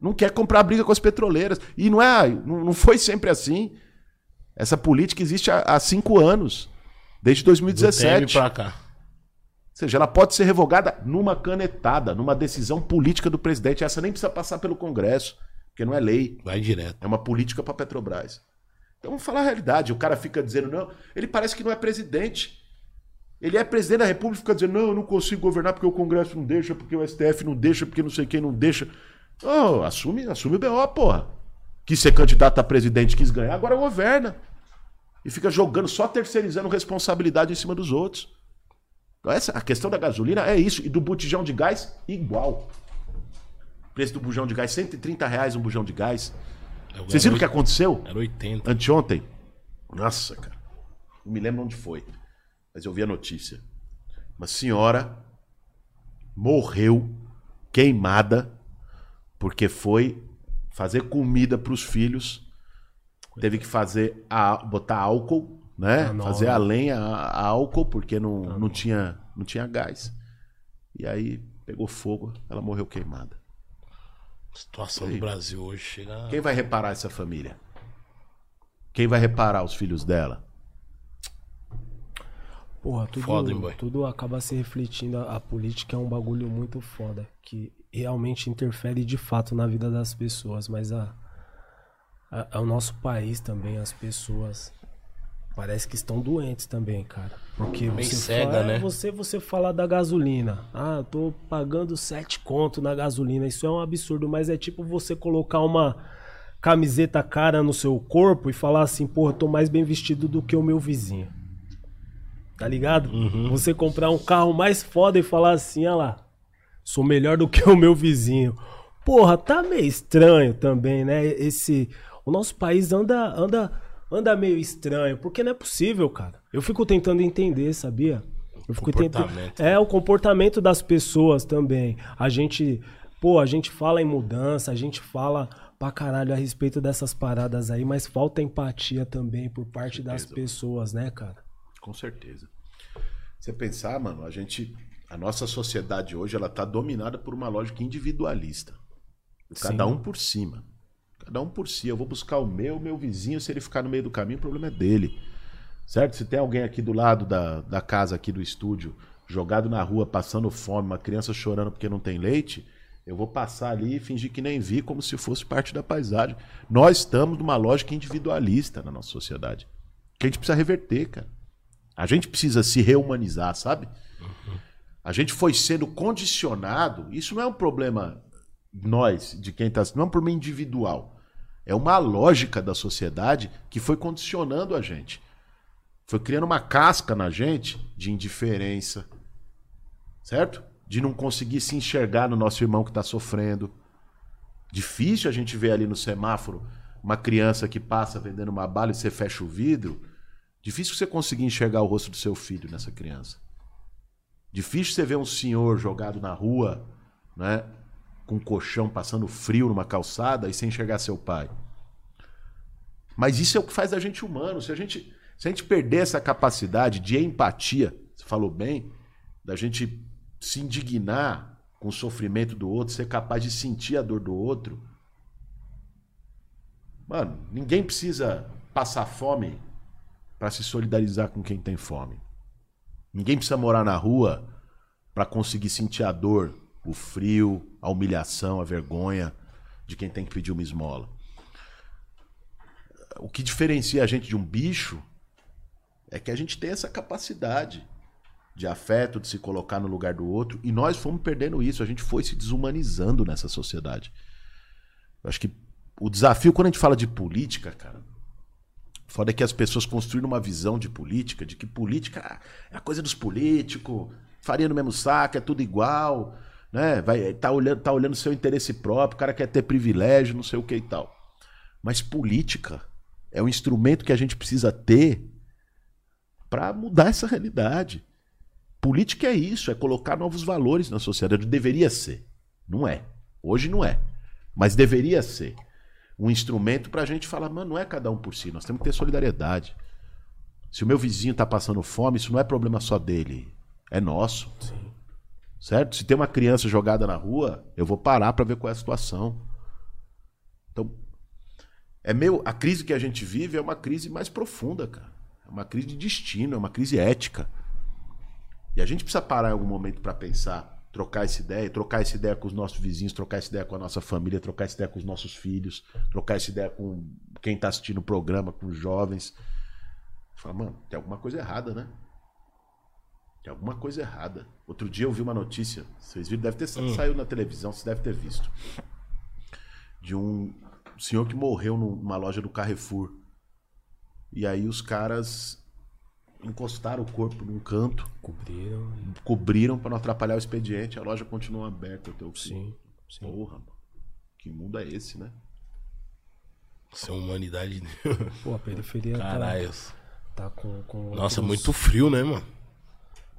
Não quer comprar briga com as petroleiras. E não é, não foi sempre assim. Essa política existe há, há cinco anos, desde
Do Temer
2017.
pra cá.
Ou seja, ela pode ser revogada numa canetada, numa decisão política do presidente. Essa nem precisa passar pelo Congresso, porque não é lei,
Vai direto.
é uma política para Petrobras. Então vamos falar a realidade. O cara fica dizendo, não, ele parece que não é presidente. Ele é presidente da República e fica dizendo, não, eu não consigo governar porque o Congresso não deixa, porque o STF não deixa, porque não sei quem não deixa. Oh, assume, assume o BO, porra. Quis ser candidato a presidente, quis ganhar, agora governa. E fica jogando, só terceirizando responsabilidade em cima dos outros. Então, essa, a questão da gasolina é isso. E do botijão de gás, igual. Preço do bujão de gás, 130 reais um bujão de gás. Vocês viram o que aconteceu?
Era 80.
Anteontem. Nossa, cara. Não me lembro onde foi. Mas eu vi a notícia. Uma senhora morreu queimada porque foi fazer comida para os filhos. Teve que fazer a, botar álcool, né?
Não,
fazer a lenha a, álcool porque não, não, tinha, não tinha gás. E aí pegou fogo, ela morreu queimada.
A situação do Brasil hoje chega.
Quem vai reparar essa família? Quem vai reparar os filhos dela?
Porra, tudo,
Foda, hein,
tudo acaba se refletindo. A, a política é um bagulho muito foda. Que realmente interfere de fato na vida das pessoas. Mas a, a- a- o nosso país também, as pessoas. parece que estão doentes também, cara. Porque
Bem
você
cega,
fala,
né?
você você fala da gasolina. Ah, eu tô pagando sete conto na gasolina. Isso é um absurdo, mas é tipo você colocar uma camiseta cara no seu corpo e falar assim, porra, eu tô mais bem vestido do que o meu vizinho. Tá ligado?
Uhum.
Você comprar um carro mais foda e falar assim, olha lá, sou melhor do que o meu vizinho. Porra, tá meio estranho também, né? Esse o nosso país anda anda anda meio estranho, porque não é possível, cara. Eu fico tentando entender, sabia? Eu fico tentando. É o comportamento das pessoas também. A gente, pô, a gente fala em mudança, a gente fala pra caralho a respeito dessas paradas aí, mas falta empatia também por parte das pessoas, né, cara?
Com certeza. Você pensar, mano, a gente. A nossa sociedade hoje ela tá dominada por uma lógica individualista. Cada
Sim.
um por cima. Cada um por si. Eu vou buscar o meu, meu vizinho, se ele ficar no meio do caminho, o problema é dele. Certo? Se tem alguém aqui do lado da, da casa, aqui do estúdio, jogado na rua, passando fome, uma criança chorando porque não tem leite, eu vou passar ali e fingir que nem vi, como se fosse parte da paisagem. Nós estamos numa lógica individualista na nossa sociedade. Que a gente precisa reverter, cara. A gente precisa se reumanizar, sabe? A gente foi sendo condicionado. Isso não é um problema nós, de quem está. Não é um problema individual. É uma lógica da sociedade que foi condicionando a gente. Foi criando uma casca na gente de indiferença. Certo? De não conseguir se enxergar no nosso irmão que está sofrendo. Difícil a gente ver ali no semáforo uma criança que passa vendendo uma bala e você fecha o vidro. Difícil você conseguir enxergar o rosto do seu filho nessa criança. Difícil você ver um senhor jogado na rua, né? Com um colchão passando frio numa calçada e sem enxergar seu pai. Mas isso é o que faz a gente humano. Se a gente, se a gente perder essa capacidade de empatia, você falou bem, da gente se indignar com o sofrimento do outro, ser capaz de sentir a dor do outro. Mano, ninguém precisa passar fome para se solidarizar com quem tem fome. Ninguém precisa morar na rua para conseguir sentir a dor, o frio, a humilhação, a vergonha de quem tem que pedir uma esmola. O que diferencia a gente de um bicho é que a gente tem essa capacidade de afeto, de se colocar no lugar do outro, e nós fomos perdendo isso, a gente foi se desumanizando nessa sociedade. Eu acho que o desafio quando a gente fala de política, cara, Foda é que as pessoas construíram uma visão de política, de que política é a coisa dos políticos, faria no mesmo saco, é tudo igual, né? Vai, tá olhando, tá olhando seu interesse próprio, o cara quer ter privilégio, não sei o que e tal. Mas política é um instrumento que a gente precisa ter para mudar essa realidade. Política é isso, é colocar novos valores na sociedade. Deveria ser. Não é. Hoje não é. Mas deveria ser um instrumento para a gente falar, mano, não é cada um por si, nós temos que ter solidariedade. Se o meu vizinho está passando fome, isso não é problema só dele, é nosso.
Sim.
Certo? Se tem uma criança jogada na rua, eu vou parar para ver qual é a situação. Então, é meio a crise que a gente vive é uma crise mais profunda, cara. É uma crise de destino, é uma crise ética. E a gente precisa parar em algum momento para pensar trocar essa ideia, trocar essa ideia com os nossos vizinhos, trocar essa ideia com a nossa família, trocar essa ideia com os nossos filhos, trocar essa ideia com quem está assistindo o programa, com os jovens. Fala, mano, tem alguma coisa errada, né? Tem alguma coisa errada. Outro dia eu vi uma notícia, vocês viram, deve ter
Hum.
saiu na televisão, você deve ter visto. De um senhor que morreu numa loja do Carrefour. E aí os caras encostaram o corpo num canto
Cobriram.
cobriram para não atrapalhar o expediente, a loja continuou aberta até o fim.
Sim, sim.
Porra, mano. Que mundo é esse, né?
Essa humanidade.
Pô, a periferia tá,
Caralho.
tá com, com
Nossa,
outros-
muito frio, né, mano?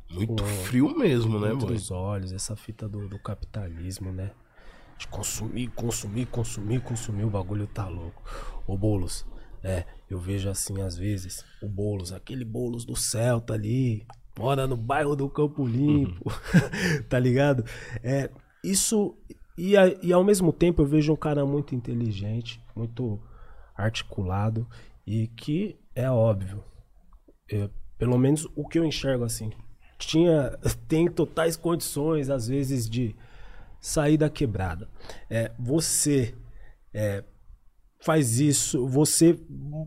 Muito
Pô,
frio mesmo, né, mano?
outros olhos, essa fita do, do capitalismo, né? De consumir, consumir, consumir, consumir, o bagulho tá louco. Ô Boulos, é, eu vejo assim às vezes, o Boulos, aquele Boulos do Celta ali, mora no bairro do Campo Limpo, tá ligado? É, isso, e, a- e ao mesmo tempo eu vejo um cara muito inteligente, muito articulado, e que é óbvio, é, pelo menos o que eu enxergo assim, tinha tem totais condições às vezes de sair da quebrada. É, você é, faz isso, você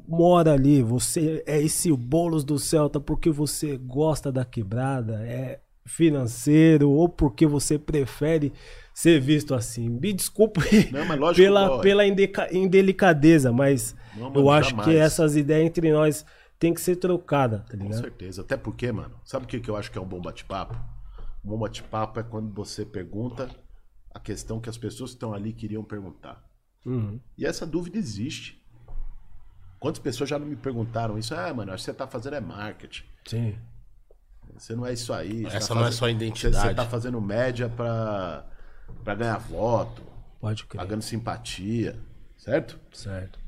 mora ali, você é esse bolos do Celta porque você gosta da quebrada, é financeiro ou porque você prefere ser visto assim. Me desculpe
Não,
pela,
boy.
pela indelicadeza, mas
Não,
eu acho
jamais.
que essas ideias entre nós tem que ser trocada, tá
Com
ligado?
certeza. Até porque, mano, sabe o que que eu acho que é um bom bate-papo? Um bom bate-papo é quando você pergunta a questão que as pessoas que estão ali queriam perguntar.
Uhum.
E essa dúvida existe. Quantas pessoas já não me perguntaram isso? Ah, mano, acho que você tá fazendo é marketing.
Sim.
Você não é isso aí.
Essa
tá
não é
fazendo-
só
Você,
identidade.
você tá fazendo média pra, pra ganhar voto,
Pode crer.
pagando simpatia, certo?
Certo.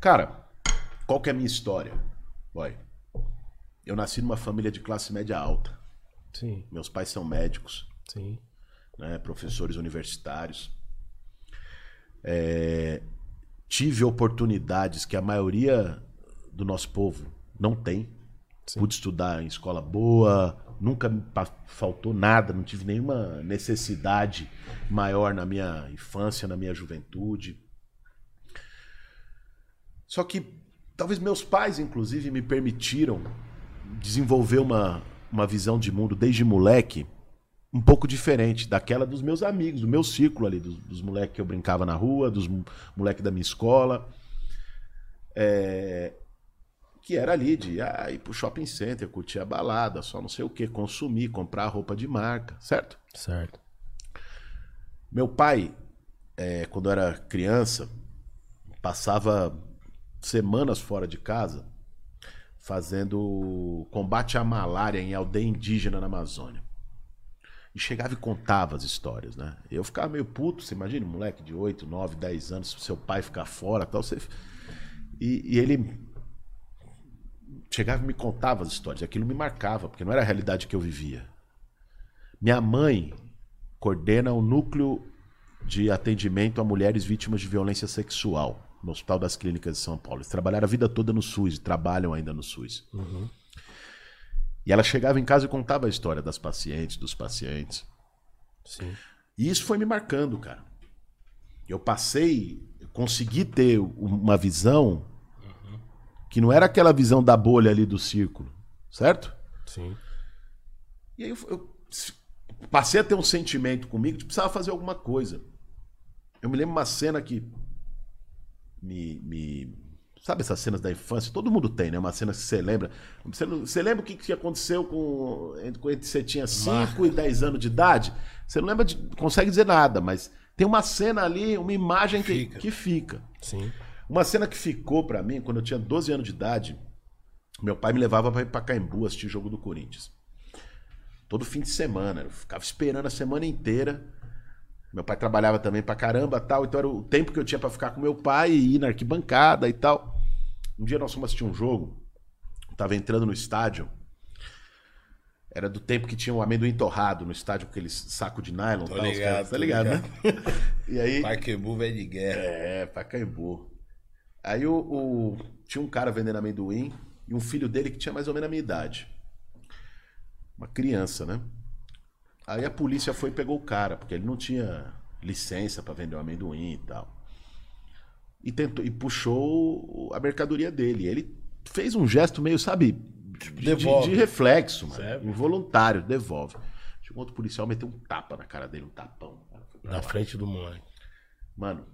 Cara, qual que é a minha história? Boy, eu nasci numa família de classe média alta.
Sim,
Meus pais são médicos,
sim.
né, professores universitários. É, tive oportunidades que a maioria do nosso povo não tem.
Sim.
Pude estudar em escola boa, nunca me faltou nada, não tive nenhuma necessidade maior na minha infância, na minha juventude. Só que talvez meus pais, inclusive, me permitiram desenvolver uma, uma visão de mundo desde moleque um pouco diferente daquela dos meus amigos, do meu círculo ali, dos, dos moleques que eu brincava na rua, dos moleques da minha escola. É, que era ali de ah, ir pro shopping center, curtir a balada, só não sei o que, consumir, comprar roupa de marca, certo?
Certo.
Meu pai, é, quando era criança, passava semanas fora de casa fazendo combate à malária em aldeia indígena na Amazônia. E chegava e contava as histórias, né? Eu ficava meio puto, você imagina, um moleque de 8, 9, 10 anos, seu pai ficar fora tal, você... E, e ele chegava e me contava as histórias. Aquilo me marcava, porque não era a realidade que eu vivia. Minha mãe coordena o núcleo de atendimento a mulheres vítimas de violência sexual no Hospital das Clínicas de São Paulo. Eles trabalharam a vida toda no SUS, trabalham ainda no SUS. E ela chegava em casa e contava a história das pacientes, dos pacientes.
Sim.
E isso foi me marcando, cara. Eu passei, eu consegui ter uma visão que não era aquela visão da bolha ali do círculo, certo?
Sim.
E aí eu, eu passei a ter um sentimento comigo de precisava fazer alguma coisa. Eu me lembro uma cena que me, me- sabe essas cenas da infância? Todo mundo tem, né? Uma cena que você lembra. Você, não- você lembra o que, que aconteceu com quando você tinha 5 e 10 anos de idade? Você não lembra de, consegue dizer nada, mas tem uma cena ali, uma imagem que
Fica.
que fica.
Sim.
Uma cena que ficou pra mim, quando eu tinha 12 anos de idade, meu pai me levava pra ir pra Caimbu assistir jogo do Corinthians. Todo fim de semana. Eu ficava esperando a semana inteira. Meu pai trabalhava também pra caramba tal, então era o tempo que eu tinha pra ficar com meu pai e ir na arquibancada e tal. Um dia nós fomos assistir um jogo, tava entrando no estádio. Era do tempo que tinha o amendoim torrado no estádio, com aqueles saco de nylon.
Tô
tal, os
ligado,
caras- tá
tô
ligado, né? E aí.
Paquembu velho de guerra.
É, Pacaembu. Aí o, o- tinha um cara vendendo amendoim e um filho dele que tinha mais ou menos a minha idade. Uma criança, né? Aí a polícia foi e pegou o cara, porque ele não tinha licença pra vender o amendoim e tal. E tentou e puxou a mercadoria dele. Ele fez um gesto meio, sabe, de, de- reflexo, mano.
Certo.
Involuntário, devolve. Chegou outro policial, meteu um tapa na cara dele, um tapão. Cara,
Na
lá.
frente do moleque.
Mano,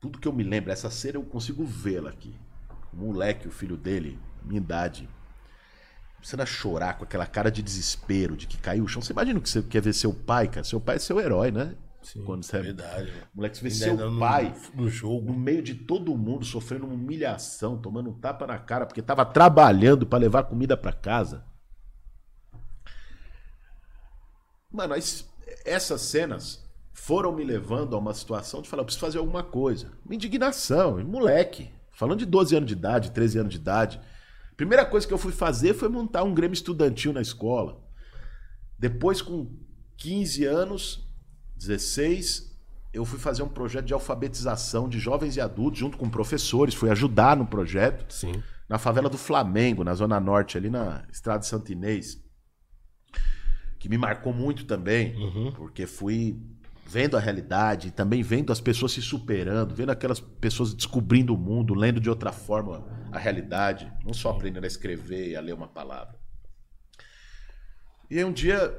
tudo que eu me lembro, essa cena eu consigo vê-la aqui. O moleque, o filho dele, minha idade. Você a chorar com aquela cara de desespero, de que caiu o chão. Você imagina que você quer ver seu pai, cara? Seu pai é seu herói, né?
Sim.
Quando você é
Verdade, mano.
moleque, você vê seu
no-
pai
No jogo.
no meio de todo mundo sofrendo uma humilhação, tomando um tapa na cara, porque tava trabalhando pra levar comida pra casa. Mano, as- essas cenas foram me levando a uma situação de falar, eu preciso fazer alguma coisa. Uma indignação, e moleque. Falando de 12 anos de idade, 13 anos de idade. Primeira coisa que eu fui fazer foi montar um grêmio estudantil na escola. Depois, com 15 anos, 16, eu fui fazer um projeto de alfabetização de jovens e adultos, junto com professores, fui ajudar no projeto,
Sim.
na favela do Flamengo, na Zona Norte, ali na Estrada de Santo Inês. Que me marcou muito também,
Uhum.
porque fui vendo a realidade, também vendo as pessoas se superando, vendo aquelas pessoas descobrindo o mundo, lendo de outra forma a realidade, não só aprendendo a escrever e a ler uma palavra. E aí um dia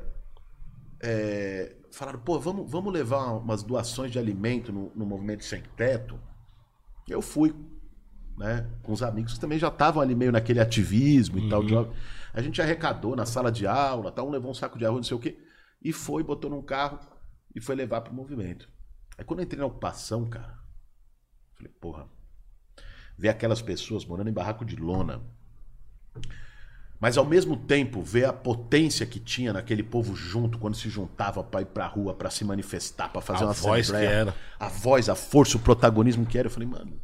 é, falaram, pô, vamos, vamos levar umas doações de alimento no, no movimento sem teto. Eu fui, né, com os amigos que também já estavam ali meio naquele ativismo e
Uhum.
tal. De... A gente arrecadou na sala de aula, tal, um levou um saco de arroz, não sei o quê, e foi, botou num carro e foi levar pro movimento. Aí quando eu entrei na ocupação, cara, falei, porra, ver aquelas pessoas morando em barraco de lona, mas ao mesmo tempo ver a potência que tinha naquele povo junto quando se juntava para ir pra rua, para se manifestar, para fazer
A
uma
voz
assembleia,
que era.
a voz, a força, o protagonismo que era, eu falei, mano,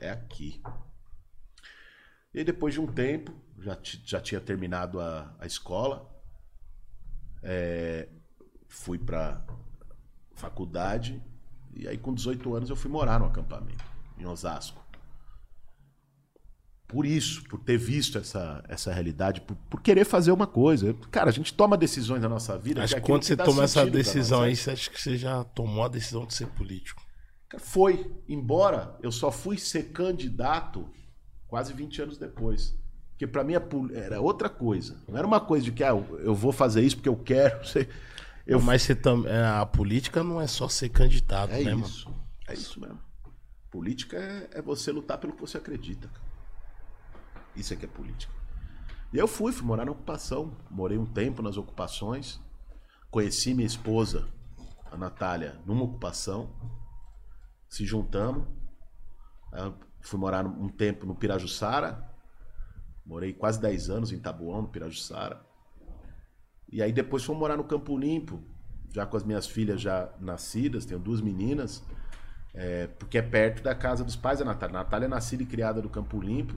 é aqui. E depois de um tempo, já, já tinha terminado a, a escola, é, fui pra faculdade, e aí com 18 anos eu fui morar no acampamento, em Osasco. Por isso, por ter visto essa, essa realidade, por, por querer fazer uma coisa. Cara, a gente toma decisões na nossa vida.
Acho que quando você
dá
toma essa decisão
nós,
aí, você acha que você já tomou a decisão de ser político.
Foi, embora eu só fui ser candidato quase 20 anos depois. Porque pra mim era outra coisa. Não era uma coisa de que ah, eu vou fazer isso porque eu quero. Eu,
Mas você tam... é, a política não é só ser candidato,
é
né, mano?
isso. É isso mesmo. Política é, é você lutar pelo que você acredita. cara. Isso é que é política. E eu fui, fui morar na ocupação. Morei um tempo nas ocupações. Conheci minha esposa, a Natália, numa ocupação. Se juntamos. Eu Fui morar um tempo no Pirajussara. Morei quase 10 anos em Tabuão, no Pirajussara. E aí depois fui morar no Campo Limpo, já com as minhas filhas já nascidas, tenho duas meninas, é, porque é perto da casa dos pais da Natália. A Natália é nascida e criada no Campo Limpo.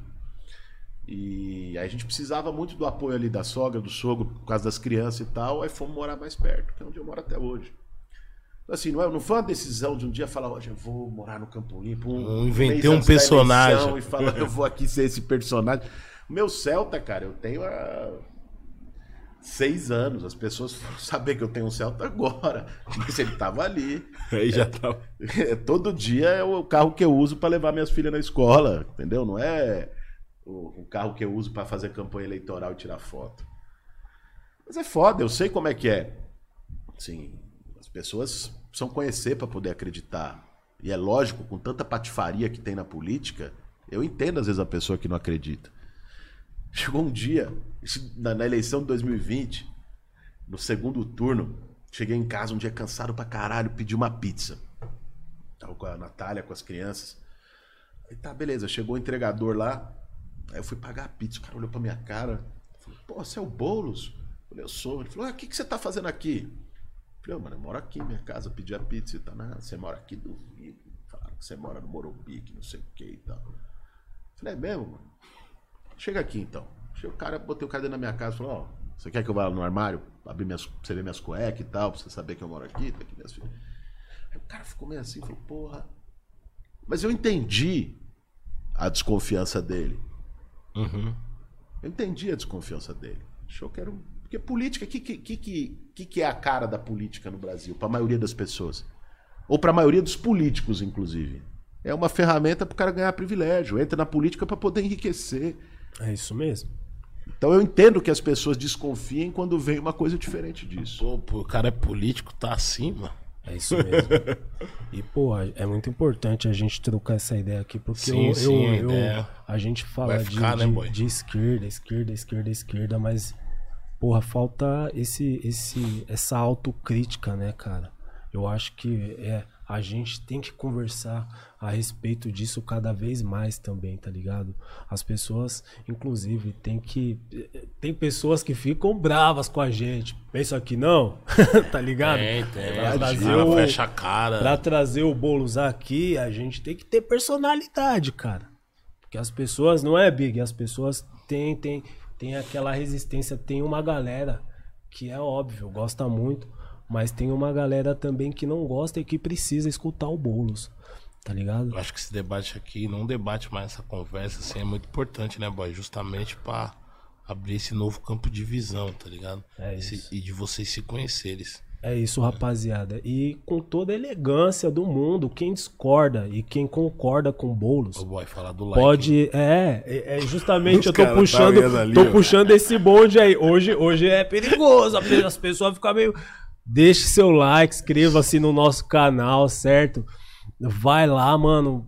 E aí a gente precisava muito do apoio ali da sogra, do sogro, por causa das crianças e tal, aí fomos morar mais perto, que é onde eu moro até hoje. Então, assim, não, é, não foi uma decisão de um dia falar, hoje eu vou morar no Campo Limpo. Um,
inventei um personagem.
E falar, eu vou aqui ser esse personagem. Meu Celta, cara, eu tenho há seis anos. As pessoas foram saber que eu tenho um Celta agora. Mas ele tava ali.
Aí já tá.
Todo dia é o carro que eu uso para levar minhas filhas na escola, entendeu? Não é o, o carro que eu uso para fazer campanha eleitoral e tirar foto. Mas é foda, eu sei como é que é. Sim, as pessoas precisam conhecer para poder acreditar. E é lógico, com tanta patifaria que tem na política, eu entendo às vezes a pessoa que não acredita. Chegou um dia, na, na eleição de 2020, no segundo turno, cheguei em casa um dia cansado pra caralho, pedi uma pizza. Tava com a Natália, com as crianças. Aí tá, beleza, chegou o entregador lá. Aí eu fui pagar a pizza, o cara olhou pra minha cara. Falou, pô, você é o Boulos? Eu falei, eu sou. Ele falou, ah, o que, que você tá fazendo aqui? Eu falei, "Ô, mano, eu moro aqui, minha casa, pedi a pizza e tal. Não, você mora aqui, duvido. Falaram que você mora no Morumbi, que não sei o que e tal. Eu falei, é mesmo, mano? Chega aqui então. Chega o cara, botei o cara dentro da minha casa falou, ó, você quer que eu vá no armário, abrir minhas, você ver minhas cuecas e tal, pra você saber que eu moro aqui, tá aqui minhas filhas. Aí o cara ficou meio assim, falou, porra. Mas eu entendi a desconfiança dele.
Uhum.
Eu entendi a desconfiança dele. Achou que era um. Porque política, o que, que, que, que, que é a cara da política no Brasil, para a maioria das pessoas? Ou para a maioria dos políticos, inclusive? É uma ferramenta para o cara ganhar privilégio. Entra na política para poder enriquecer.
É isso mesmo.
Então eu entendo que as pessoas desconfiem quando vem uma coisa diferente disso.
Pô, o cara é político, tá acima.
É isso mesmo. e, pô, é muito importante a gente trocar essa ideia aqui, porque
Sim,
eu,
sim,
eu-
a
eu-
ideia
a gente fala
vai
de,
ficar, né,
de- de esquerda, esquerda, esquerda, esquerda, mas, porra, falta esse, esse, essa autocrítica, né, cara? Eu acho que é, a gente tem que conversar a respeito disso cada vez mais também, tá ligado? As pessoas, inclusive, tem que. Tem pessoas que ficam bravas com a gente. Pensa que não, tá ligado?
Tem, tem.
Pra trazer
cara
o-
fecha a cara.
Pra trazer o Boulos aqui, a gente tem que ter personalidade, cara. Porque as pessoas, não é, Big? As pessoas têm, têm, têm aquela resistência. Tem uma galera que é óbvio, gosta muito, mas tem uma galera também que não gosta e que precisa escutar o Boulos. Tá ligado?
Eu acho que esse debate aqui, não debate mais essa conversa, assim, é muito importante, né, boy? Justamente pra abrir esse novo campo de visão, tá ligado?
É
Esse-
isso.
e de vocês se conhecerem.
É isso, rapaziada. E com toda a elegância do mundo, quem discorda e quem concorda com Boulos
Ô, boy, falar do like.
pode. É, é é justamente eu tô
tá
puxando,
vendo ali,
tô
ó.
puxando esse bonde aí. Hoje, hoje é perigoso, as pessoas ficam meio. Deixe seu like, inscreva-se no nosso canal, certo? Vai lá, mano.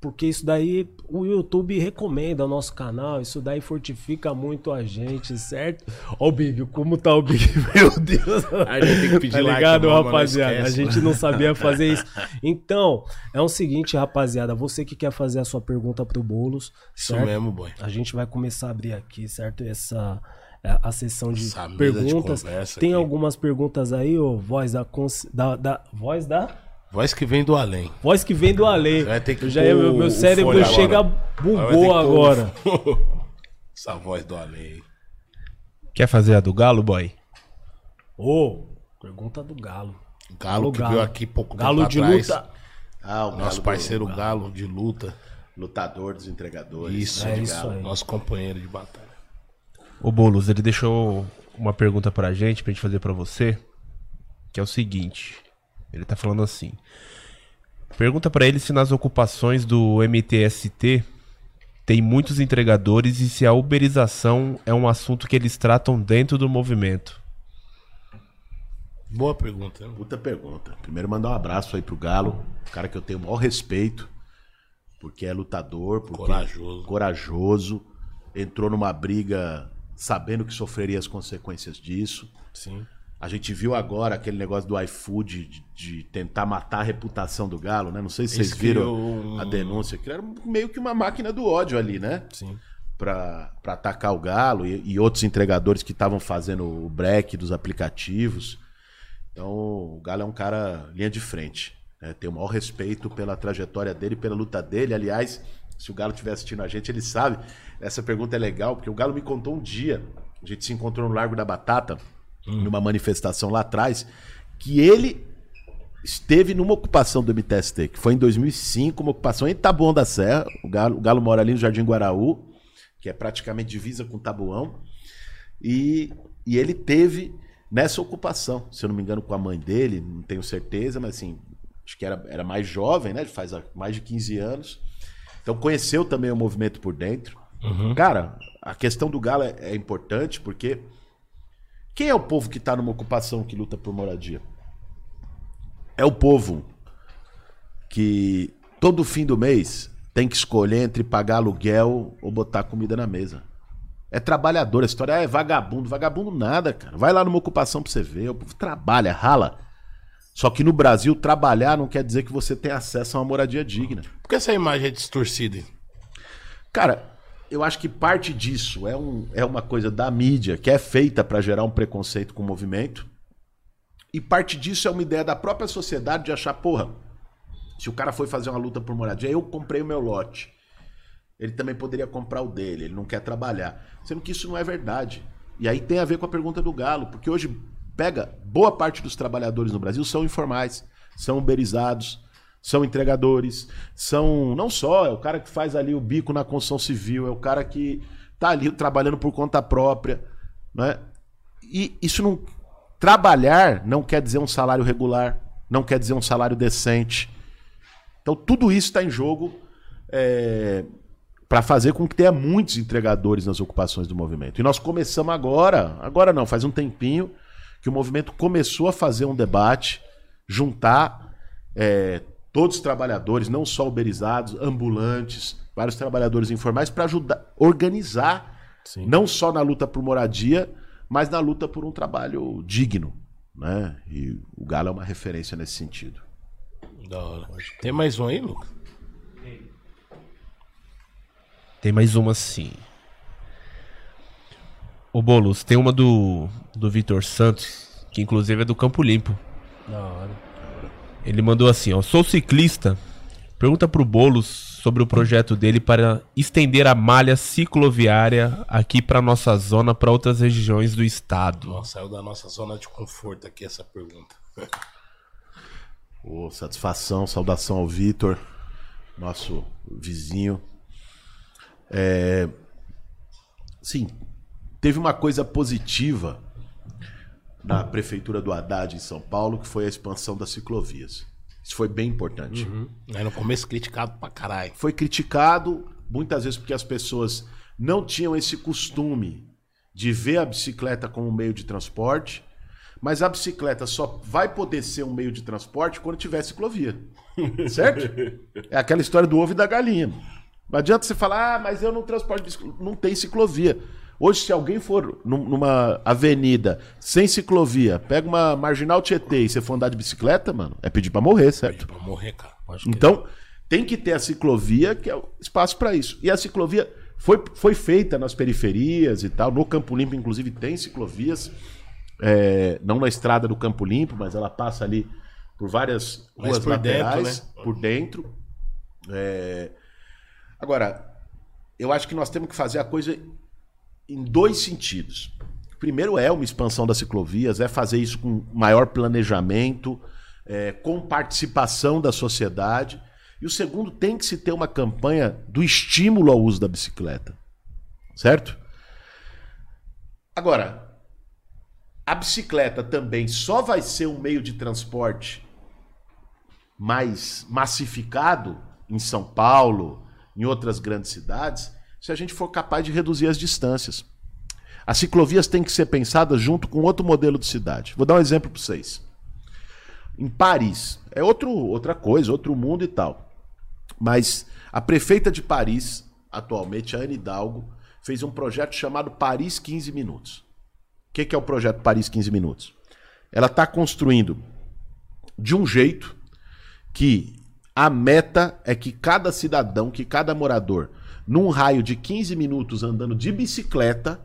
Porque isso daí o YouTube recomenda o nosso canal, isso daí fortifica muito a gente, certo? Ó o Big, como tá o Big? Meu Deus.
A gente tem que pedir
tá
like,
ligado,
não
rapaziada? A gente não sabia fazer isso. Então, é o seguinte, rapaziada, você que quer fazer a sua pergunta pro Boulos,
Isso
certo?
mesmo, boy.
A gente vai começar a abrir aqui, certo? Essa é, a sessão de
Essa de
perguntas.
conversa
Tem
aqui.
algumas perguntas aí, ô, voz da, cons- da, da voz da
Voz que vem do além.
voz que vem do além.
Vai ter que
Eu já meu, meu cérebro chega
agora.
Bugou agora.
Essa voz do além.
Quer fazer a do Galo, boy?
Ô, pergunta do Galo.
Galo que veio aqui pouco
Galo
tempo
de
atrás.
luta.
Ah, o
Nosso
Galo do-
parceiro Galo de luta.
Lutador dos entregadores.
Isso,
É
de
isso aí.
Nosso companheiro de batalha.
O Boulos, ele deixou uma pergunta pra gente, pra gente fazer pra você, que é o seguinte. Ele tá falando assim. Pergunta pra ele se nas ocupações do MTST tem muitos entregadores e se a uberização é um assunto que eles tratam dentro do movimento.
Boa pergunta. né?
Puta pergunta. Primeiro mandar um abraço aí pro Galo, um cara que eu tenho o maior respeito, porque é lutador, porque
Corajoso.
corajoso, entrou numa briga sabendo que sofreria as consequências disso.
Sim.
A gente viu agora aquele negócio do iFood de, de tentar matar a reputação do Galo, né? Não sei se vocês
Eles
viram
um-
a denúncia, que era meio que uma máquina do ódio ali, né?
Sim.
Pra pra atacar o Galo e, e outros entregadores que estavam fazendo o break dos aplicativos. Então, o Galo é um cara linha de frente. Né? Tenho o maior respeito pela trajetória dele, pela luta dele. Aliás, se o Galo estiver assistindo a gente, ele sabe. Essa pergunta é legal, porque o Galo me contou um dia. A gente se encontrou no Largo da Batata, numa manifestação lá atrás, que ele esteve numa ocupação do MTST, que foi em 2005, uma ocupação em Taboão da Serra. O Galo, o Galo mora ali no Jardim Guaraú, que é praticamente divisa com Taboão. E, e ele teve nessa ocupação, se eu não me engano, com a mãe dele, não tenho certeza, mas assim, acho que era, era mais jovem, né? Faz mais de 15 anos. Então conheceu também o movimento por dentro. Cara, a questão do Galo é, é importante porque quem é o povo que está numa ocupação que luta por moradia? É o povo que todo fim do mês tem que escolher entre pagar aluguel ou botar comida na mesa. É trabalhador, a história é vagabundo. Vagabundo nada, cara. Vai lá numa ocupação pra você ver. O povo trabalha, rala. Só que no Brasil, trabalhar não quer dizer que você tem acesso a uma moradia digna.
Por que essa imagem é distorcida?
Cara, eu acho que parte disso é, um, é uma coisa da mídia que é feita para gerar um preconceito com o movimento. E parte disso é uma ideia da própria sociedade de achar, porra, se o cara foi fazer uma luta por moradia, eu comprei o meu lote. Ele também poderia comprar o dele, ele não quer trabalhar. Sendo que isso não é verdade. E aí tem a ver com a pergunta do Galo, porque hoje pega boa parte dos trabalhadores no Brasil são informais, são uberizados, são entregadores, são não só, é o cara que faz ali o bico na construção civil, é o cara que tá ali trabalhando por conta própria, né? E isso não trabalhar não quer dizer um salário regular, não quer dizer um salário decente. Então tudo isso está em jogo para fazer com que tenha muitos entregadores nas ocupações do movimento. E nós começamos agora, agora não, faz um tempinho que o movimento começou a fazer um debate, juntar é, todos os trabalhadores, não só uberizados, ambulantes, vários trabalhadores informais, para ajudar, organizar, não só na luta por moradia, mas na luta por um trabalho digno. Né? E o Galo é uma referência nesse sentido.
Da hora. Tem mais um aí, Lucas?
Tem mais uma sim. O Boulos, tem uma do, do Vitor Santos, que inclusive é do Campo Limpo.
Da hora.
Ele mandou assim, ó. Sou ciclista. Pergunta pro Boulos sobre o projeto dele para estender a malha cicloviária aqui para nossa zona para outras regiões do estado.
Nossa, saiu da nossa zona de conforto aqui essa pergunta.
Ô, satisfação, saudação ao Vitor, nosso vizinho. É, Sim, teve uma coisa positiva na prefeitura do Haddad em São Paulo, que foi a expansão das ciclovias. Isso foi bem importante.
Uhum. Aí no começo criticado pra caralho.
Foi criticado muitas vezes porque as pessoas não tinham esse costume de ver a bicicleta como um meio de transporte, mas a bicicleta só vai poder ser um meio de transporte quando tiver ciclovia. certo? É aquela história do ovo e da galinha. Não adianta você falar, ah, mas eu não transporto bicicleta. Não tem ciclovia. Hoje, se alguém for numa avenida sem ciclovia, pega uma marginal Tietê e você for andar de bicicleta, mano, é pedir pra morrer, certo?
Pedir pra morrer, cara.
Então, tem que ter a ciclovia, que é o espaço para isso. E a ciclovia foi, foi feita nas periferias e tal. No Campo Limpo, inclusive, tem ciclovias. É, não na estrada do Campo Limpo, mas ela passa ali por várias ruas por laterais, dentro, né? por dentro. É... Agora, eu acho que nós temos que fazer a coisa em dois sentidos. Primeiro é uma expansão das ciclovias, é fazer isso com maior planejamento, é, com participação da sociedade. E o segundo tem que se ter uma campanha do estímulo ao uso da bicicleta. Certo? Agora, a bicicleta também só vai ser um meio de transporte mais massificado em São Paulo, em outras grandes cidades, se a gente for capaz de reduzir as distâncias. As ciclovias têm que ser pensadas junto com outro modelo de cidade. Vou dar um exemplo para vocês. Em Paris, é outro, outra coisa, outro mundo e tal. Mas a prefeita de Paris, atualmente, a Anne Hidalgo, fez um projeto chamado Paris 15 Minutos. O que, que é o projeto Paris 15 Minutos? Ela está construindo de um jeito que a meta é que cada cidadão, que cada morador, num raio de 15 minutos andando de bicicleta,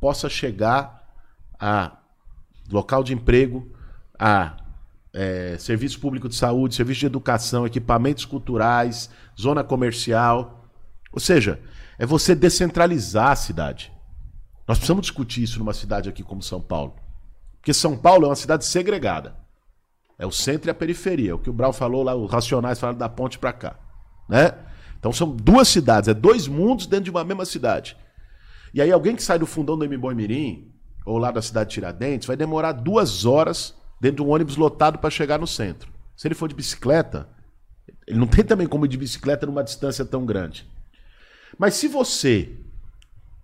possa chegar a local de emprego, a é, serviço público de saúde, serviço de educação, equipamentos culturais, zona comercial. Ou seja, é você descentralizar a cidade. Nós precisamos discutir isso numa cidade aqui como São Paulo. Porque São Paulo é uma cidade segregada. É o centro e a periferia. É o que o Brau falou lá, os racionais falaram da ponte para cá. Né? Então são duas cidades, é dois mundos dentro de uma mesma cidade. E aí alguém que sai do fundão do Mboi Mirim, ou lá da cidade de Tiradentes, vai demorar duas horas dentro de um ônibus lotado para chegar no centro. Se ele for de bicicleta, ele não tem também como ir de bicicleta numa distância tão grande. Mas se você,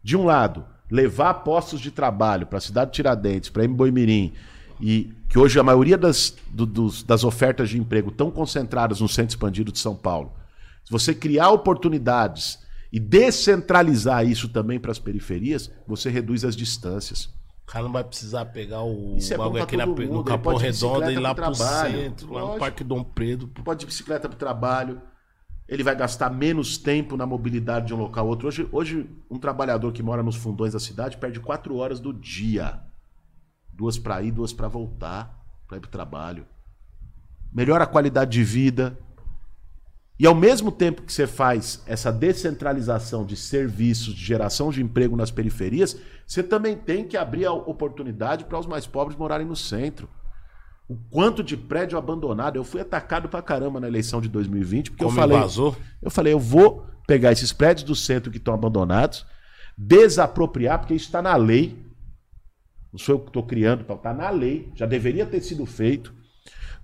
de um lado, levar postos de trabalho para a cidade de Tiradentes, para Mboi Mirim, e que hoje a maioria das, do, dos, das ofertas de emprego estão concentradas no centro expandido de São Paulo. Se você criar oportunidades e descentralizar isso também para as periferias, você reduz as distâncias.
O cara não vai precisar pegar o
isso é bagulho aqui na, no Capão Redondo e ir lá para o
centro, lá no Parque Dom Pedro.
Pode de bicicleta para o trabalho. Ele vai gastar menos tempo na mobilidade de um local ao outro. Hoje, hoje, um trabalhador que mora nos fundões da cidade perde quatro horas do dia duas para ir, duas para voltar, para ir para o trabalho. Melhora a qualidade de vida. E ao mesmo tempo que você faz essa descentralização de serviços, de geração de emprego nas periferias, você também tem que abrir a oportunidade para os mais pobres morarem no centro. O quanto de prédio abandonado. Eu fui atacado pra caramba na eleição de 2020, porque Como eu falei. Vazou? Eu falei, eu vou pegar esses prédios do centro que estão abandonados, desapropriar, porque isso está na lei. Não sou eu que estou criando, está na lei, já deveria ter sido feito.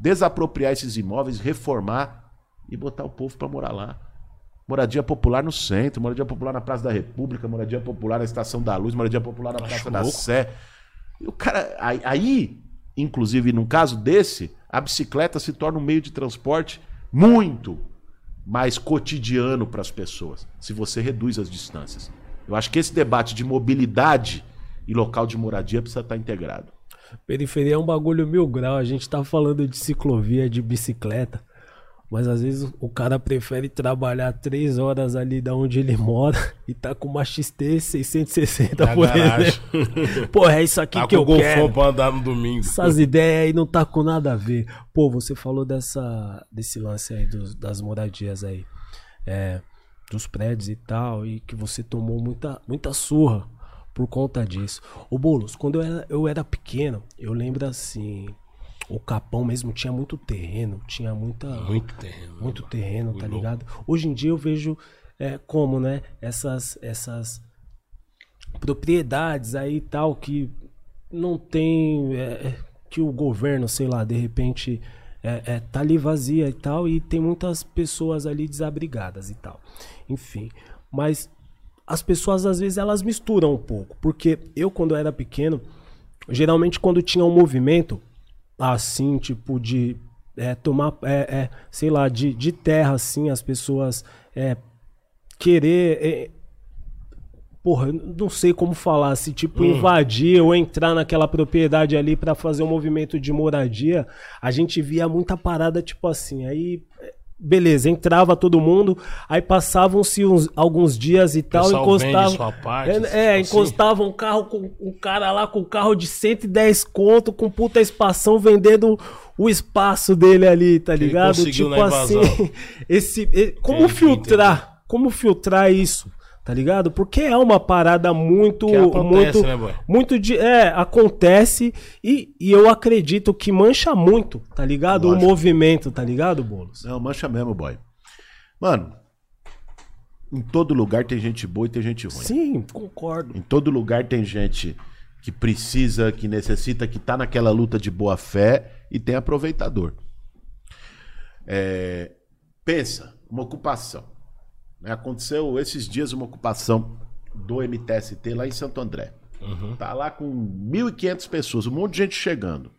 Desapropriar esses imóveis, reformar e botar o povo para morar lá. Moradia popular no centro, moradia popular na Praça da República, moradia popular na Estação da Luz, moradia popular na Praça da Sé. E o cara, aí, aí, inclusive num caso desse, a bicicleta se torna um meio de transporte muito mais cotidiano para as pessoas, se você reduz as distâncias. Eu acho que esse debate de mobilidade e local de moradia precisa estar integrado.
Periferia é um bagulho mil grau. A gente tá falando de ciclovia, de bicicleta. Mas às vezes o cara prefere trabalhar três horas ali da onde ele mora e tá com uma XT 660 por exemplo. Pô, é isso aqui tá que eu quero.
pra andar no domingo.
Essas ideias aí não tá com nada a ver. Pô, você falou dessa, desse lance aí dos, das moradias aí. É, dos prédios e tal. E que você tomou muita, muita surra por conta disso. O Boulos, quando eu era, eu era pequeno, eu lembro assim, o Capão mesmo tinha muito terreno, tinha muita
muito terreno,
muito terreno, tá ligado? Hoje em dia eu vejo é, como, né, essas essas propriedades aí tal que não tem. é, que o governo, sei lá, de repente é, é, tá ali vazia e tal, e tem muitas pessoas ali desabrigadas e tal. Enfim. Mas as pessoas às vezes elas misturam um pouco. Porque eu, quando eu era pequeno, geralmente quando tinha um movimento assim, tipo, de é, tomar, é, é, sei lá, de, de terra, assim, as pessoas é, querer. é, porra, não sei como falar, se tipo invadir ou entrar naquela propriedade ali pra fazer um movimento de moradia, a gente via muita parada tipo assim. Aí, beleza, entrava todo mundo, aí passavam-se uns- alguns dias e tal, encostavam.
parte,
é,
tipo
é,
assim.
encostava um carro com um cara lá com um carro de 110 conto, com puta espação, vendendo o espaço dele ali, tá ligado? Tipo assim, esse, como filtrar? Como filtrar isso? Tá ligado? Porque é uma parada muito.
Que acontece,
muito,
né, boy?
muito de. É, acontece e, e eu acredito que mancha muito, tá ligado?
Lógico.
O movimento, tá ligado, Boulos?
Não, mancha mesmo, boy. Mano, em todo lugar tem gente boa e tem gente ruim.
Sim, concordo.
Em todo lugar tem gente que precisa, que necessita, que tá naquela luta de boa fé e tem aproveitador. É, pensa, uma ocupação. Né? Aconteceu esses dias uma ocupação do MTST lá em Santo André. Tá lá com 1.500 pessoas, um monte de gente chegando.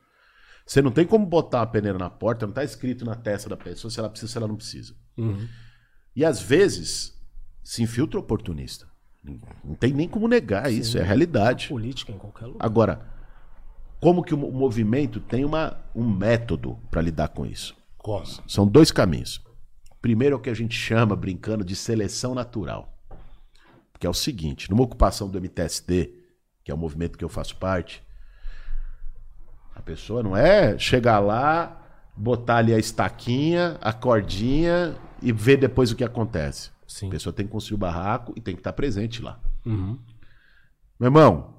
Você não tem como botar uma peneira na porta, não tá escrito na testa da pessoa se ela precisa se ela não precisa. E às vezes se infiltra oportunista. Não tem nem como negar isso, é a realidade.
Política em qualquer lugar.
Agora, como que o mo- movimento tem uma, um método para lidar com isso?
Como?
São dois caminhos. Primeiro é o que a gente chama, brincando, de seleção natural. Que é o seguinte: numa ocupação do MTSD, que é o movimento que eu faço parte, a pessoa não é chegar lá, botar ali a estaquinha, a cordinha e ver depois o que acontece.
Sim.
A pessoa tem que construir o barraco e tem que estar presente lá. Meu irmão,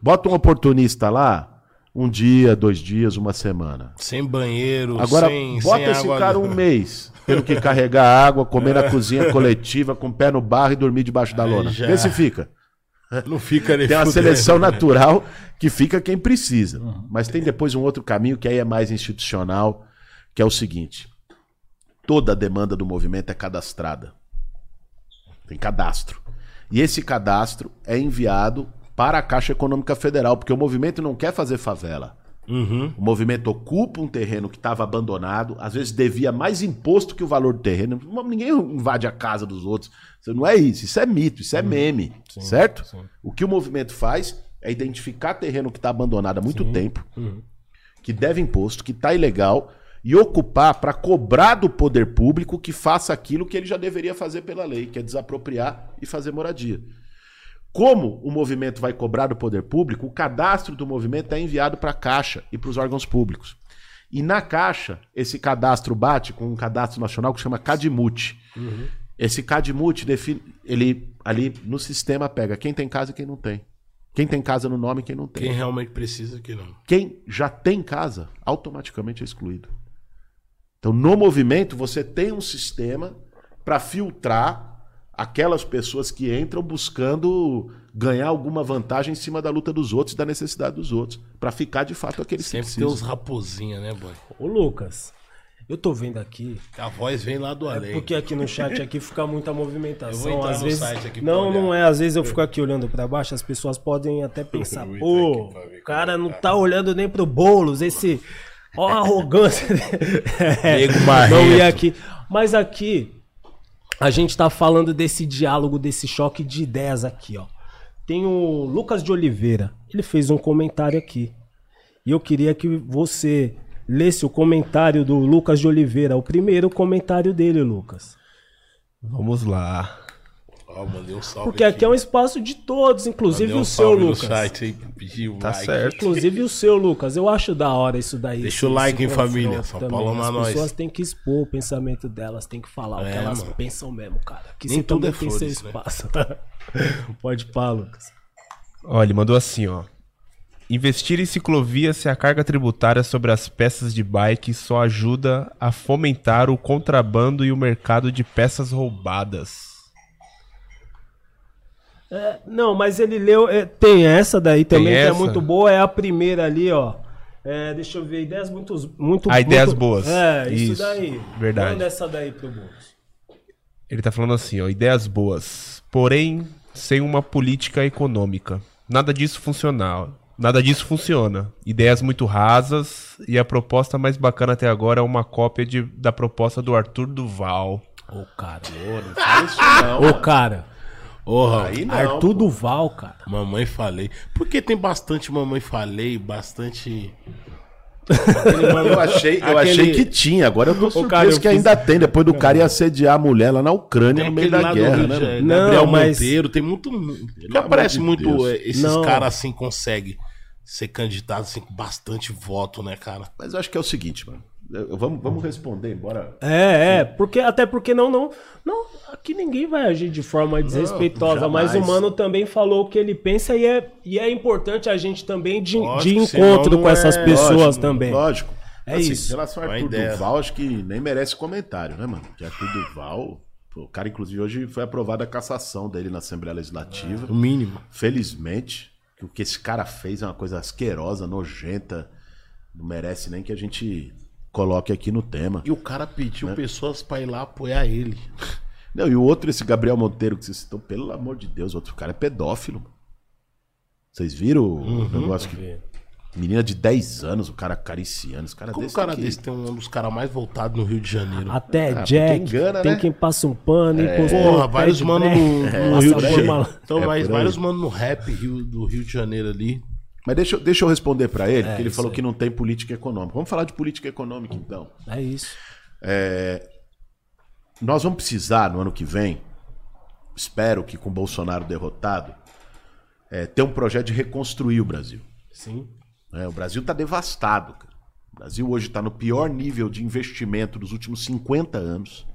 bota um oportunista lá, um dia, dois dias, uma semana.
Sem banheiro,
Agora,
sem,
bota
sem
esse
água.
cara um mês, tendo que carregar água, comer na cozinha coletiva, com o pé no barro e dormir debaixo da lona.
já.
Vê se fica.
Não fica nem
Tem uma seleção natural que fica quem precisa. Mas tem depois um outro caminho que aí é mais institucional, que é o seguinte: toda a demanda do movimento é cadastrada. Tem cadastro. E esse cadastro é enviado para a Caixa Econômica Federal, porque o movimento não quer fazer favela.
Uhum.
O movimento ocupa um terreno que estava abandonado, às vezes devia mais imposto que o valor do terreno. Ninguém invade a casa dos outros. Isso não é isso, isso é mito, isso é meme, certo? O que o movimento faz é identificar terreno que está abandonado há muito tempo, que deve imposto, que está ilegal, e ocupar para cobrar do poder público que faça aquilo que ele já deveria fazer pela lei, que é desapropriar e fazer moradia. Como o movimento vai cobrar do poder público, o cadastro do movimento é enviado para a Caixa e para os órgãos públicos. E na Caixa, esse cadastro bate com um cadastro nacional que chama CADMUT. Esse CADMUT define, ele ali no sistema pega quem tem casa e quem não tem. Quem tem casa no nome e quem não tem.
Quem realmente precisa que não.
Quem já tem casa, automaticamente é excluído. Então, no movimento, você tem um sistema para filtrar aquelas pessoas que entram buscando ganhar alguma vantagem em cima da luta dos outros e da necessidade dos outros, para ficar de fato aqueles que
Sempre tem
precisam.
uns raposinha, né, boy?
Ô, Lucas, eu tô vendo aqui.
A voz vem lá do além.
É porque aqui no chat aqui fica muita movimentação.
Eu vou entrar
às
no
vezes,
site aqui pra
não,
olhar.
não é. Às vezes eu fico aqui olhando pra baixo, as pessoas podem até pensar, pô, o cara não tá olhando nem pro bolos, esse. Ó a arrogância. É,
Nego
não ia aqui. Mas aqui, a gente tá falando desse diálogo, desse choque de ideias aqui, ó. Tem o Lucas de Oliveira. Ele fez um comentário aqui. E eu queria que você lesse o comentário do Lucas de Oliveira, o primeiro comentário dele, Lucas.
Vamos lá.
Ó, mandei um salve.
Porque aqui é um espaço de todos, inclusive
Mandei um
o seu,
salve no
Lucas.
site aí, pediu
Tá
like.
certo.
Inclusive o seu, Lucas. Eu acho da hora isso daí.
Deixa o like, hein, família. São
também.
Paulo na
As
nós.
pessoas têm que expor o pensamento delas, têm que falar o que
É,
elas
mano.
pensam mesmo, cara. Que
Nem
você
tudo
também
é
tem seu
flores, né?
espaço. Pode pá, Lucas.
Olha, ele mandou assim, ó. Investir em ciclovias se a carga tributária sobre as peças de bike só ajuda a fomentar o contrabando e o mercado de peças roubadas.
É, não, mas ele leu. é, tem essa daí também, que é muito boa. É a primeira ali, ó. É, deixa eu ver, ideias muito. muito
Ah, ideias
muito-
boas.
É, isso,
Isso,
daí.
verdade.
Manda essa daí pro Boulos.
Ele tá falando assim, ó, ideias boas, porém sem uma política econômica. Nada disso funciona. Nada disso funciona. Ideias muito rasas e a proposta mais bacana até agora é uma cópia de, da proposta do Arthur Duval.
Ô, cara.
Não fala isso não.
Ô, cara.
Porra,
Aí não.
Arthur Duval, cara.
mamãe falei. Porque tem bastante mamãe falei, bastante.
Eu achei, eu
Aquele-
achei que tinha, agora eu tô surpreso
cara, eu
que
fiz-
ainda tem, depois do cara ir assediar a mulher lá na Ucrânia
Tem
no meio da guerra, né?
Janeiro,
Não,
Gabriel
mas-
Monteiro, tem muito. Não aparece
de
muito
Deus.
esses caras assim conseguem ser candidatos assim, com bastante voto, né, cara?
Mas eu acho que é o seguinte, mano. Vamos, vamos responder, embora.
É, é, porque até porque não, não, não, aqui ninguém vai agir de forma desrespeitosa, mas o mano também falou o que ele pensa e é, e é importante a gente também de,
Lógico,
de encontro
não
com essas
é-
pessoas
Lógico,
também.
Lógico.
É
Assim,
isso.
Em relação a
Uma
Arthur
ideia.
Duval, acho que nem merece comentário, né, mano? Que Arthur Duval, o cara, inclusive, hoje foi aprovada a cassação dele na Assembleia Legislativa.
O mínimo.
Felizmente, que o que esse cara fez é uma coisa asquerosa, nojenta. Não merece nem que a gente coloque aqui no tema.
E o cara pediu
Né?
pessoas pra ir lá apoiar ele.
Não, e o outro, esse Gabriel Monteiro que você citou, pelo amor de Deus, outro cara é pedófilo. mano. Vocês viram o negócio que. Menina de 10 anos, o cara acariciando. Esse cara
Como
desse
cara
tem que-
desse tem um dos caras mais voltados no Rio de Janeiro?
Até
Ah,
Jack,
engana,
tem
né?
quem passa um pano, é,
Porra, vários mano no, no Rio de Janeiro. Então,
É,
vários mano no rap do Rio de Janeiro ali.
Mas deixa, eu- deixa eu responder pra ele, porque ele falou
aí.
que não tem política econômica. Vamos falar de política econômica, então.
É isso.
Nós vamos precisar, no ano que vem, espero que com Bolsonaro derrotado, é, ter um projeto de reconstruir o Brasil.
Sim.
né? O Brasil está devastado. cara. O Brasil hoje está no pior nível de investimento dos últimos 50 anos.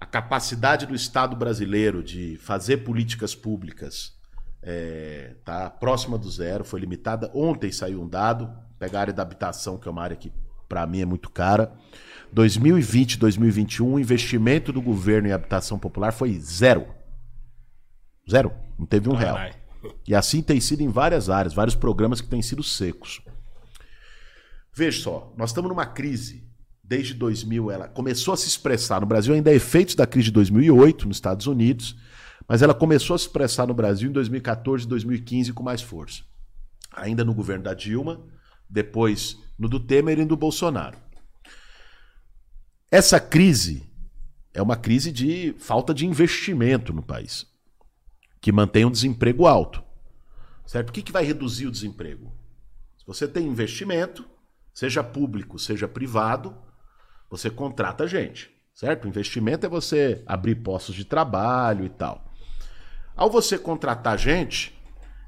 A capacidade do Estado brasileiro de fazer políticas públicas está próxima do zero, foi limitada. Ontem saiu um dado, pegar a área da habitação, que é uma área que para mim é muito cara. 2020, 2021, o investimento do governo em habitação popular foi zero. Zero. Não teve um real. E assim tem sido em várias áreas, vários programas que têm sido secos. Veja só, nós estamos numa crise desde 2000, ela começou a se expressar no Brasil, ainda é efeitos da crise de 2008 nos Estados Unidos, mas ela começou a se expressar no Brasil em 2014 e 2015 com mais força. Ainda no governo da Dilma, depois no do Temer e no do Bolsonaro. Essa crise é uma crise de falta de investimento no país que mantém um desemprego alto. Certo? O que, que vai reduzir o desemprego? Se você tem investimento, seja público, seja privado, você contrata gente. Certo? Investimento é você abrir postos de trabalho e tal. Ao você contratar gente,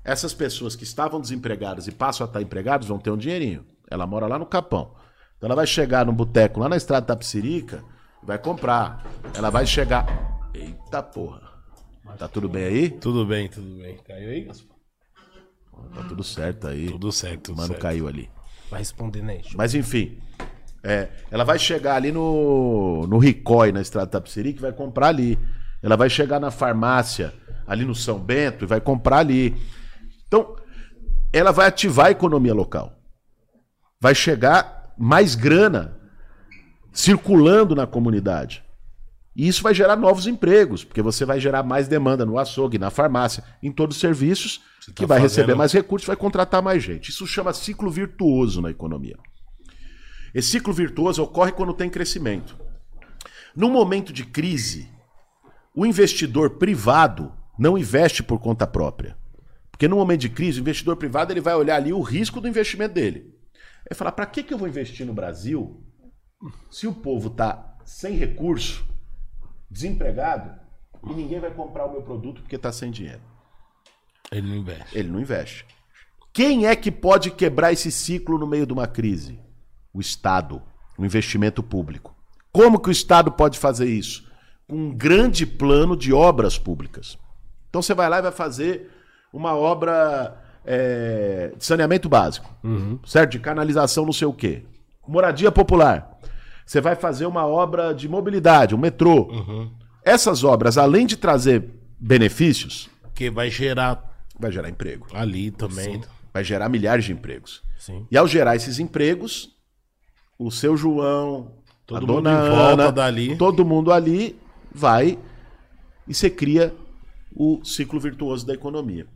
essas pessoas que estavam desempregadas e passam a estar empregadas vão ter um dinheirinho. Ela mora lá no Capão. Então ela vai chegar num boteco lá na estrada da Tapsirica e vai comprar. Ela vai chegar. Eita porra. Tá tudo bem aí?
Tudo bem, tudo bem. Caiu aí, Gaspar?
Tá tudo certo aí.
Tudo certo, tudo
Mano
certo.
caiu ali.
Vai responder, né?
Mas enfim. é, ela vai chegar ali no, no Ricói, na estrada Tapsirica, e vai comprar ali. Ela vai chegar na farmácia, ali no São Bento, e vai comprar ali. Então, ela vai ativar a economia local. Vai chegar mais grana circulando na comunidade. E isso vai gerar novos empregos, porque você vai gerar mais demanda no açougue, na farmácia, em todos os serviços, que
tá
vai
fazendo-
receber mais recursos, vai contratar mais gente. Isso chama ciclo virtuoso na economia. Esse ciclo virtuoso ocorre quando tem crescimento. No momento de crise, o investidor privado não investe por conta própria. Porque no momento de crise, o investidor privado ele vai olhar ali o risco do investimento dele. Ele falar, para que, que eu vou investir no Brasil se o povo está sem recurso, desempregado, e ninguém vai comprar o meu produto porque está sem dinheiro?
Ele não investe.
Ele não investe. Quem é que pode quebrar esse ciclo no meio de uma crise? O Estado, o investimento público. Como que o Estado pode fazer isso? Com um grande plano de obras públicas. Então você vai lá e vai fazer uma obra é, de saneamento básico, certo? De canalização, não sei o quê. Moradia popular. Você vai fazer uma obra de mobilidade, um metrô. Essas obras, além de trazer benefícios,
Porque vai gerar
vai gerar emprego.
ali também.
Vai gerar milhares de empregos.
Sim.
E ao gerar esses empregos, o seu João,
Todo
a
mundo
dona
em volta
Ana,
dali.
todo mundo ali vai e você cria o ciclo virtuoso da economia.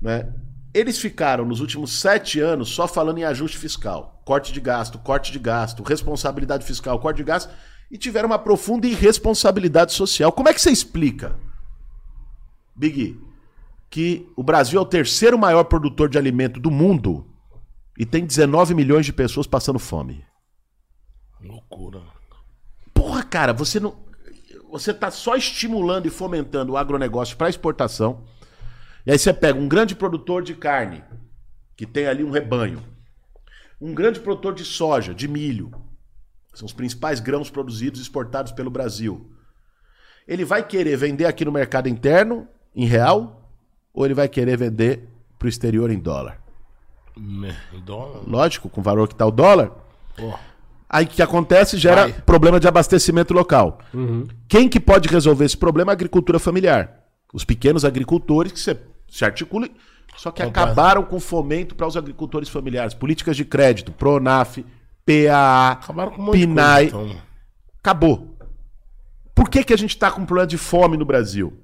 Né? Eles ficaram nos últimos sete anos só falando em ajuste fiscal, corte de gasto, corte de gasto, responsabilidade fiscal, corte de gasto, e tiveram uma profunda irresponsabilidade social. Como é que você explica, Big, que o Brasil é o terceiro maior produtor de alimento do mundo e tem 19 milhões de pessoas passando fome?
Loucura.
Porra, cara, você não. Você tá só estimulando e fomentando o agronegócio para exportação. E aí você pega um grande produtor de carne, que tem ali um rebanho. Um grande produtor de soja, de milho. São os principais grãos produzidos e exportados pelo Brasil. Ele vai querer vender aqui no mercado interno, em real, ou ele vai querer vender para o exterior em dólar?
Me- em dólar.
Lógico, com o valor que está o dólar.
Pô,
Aí o que acontece? Gera
Vai.
problema de abastecimento local. Quem que pode resolver esse problema é a agricultura familiar. Os pequenos agricultores que se, se articulam, só que acabaram com fomento para os agricultores familiares. Políticas de crédito, PRONAF, PAA,
um de coisa. Então,
Acabou. Por que, que a gente está com um problema de fome no Brasil?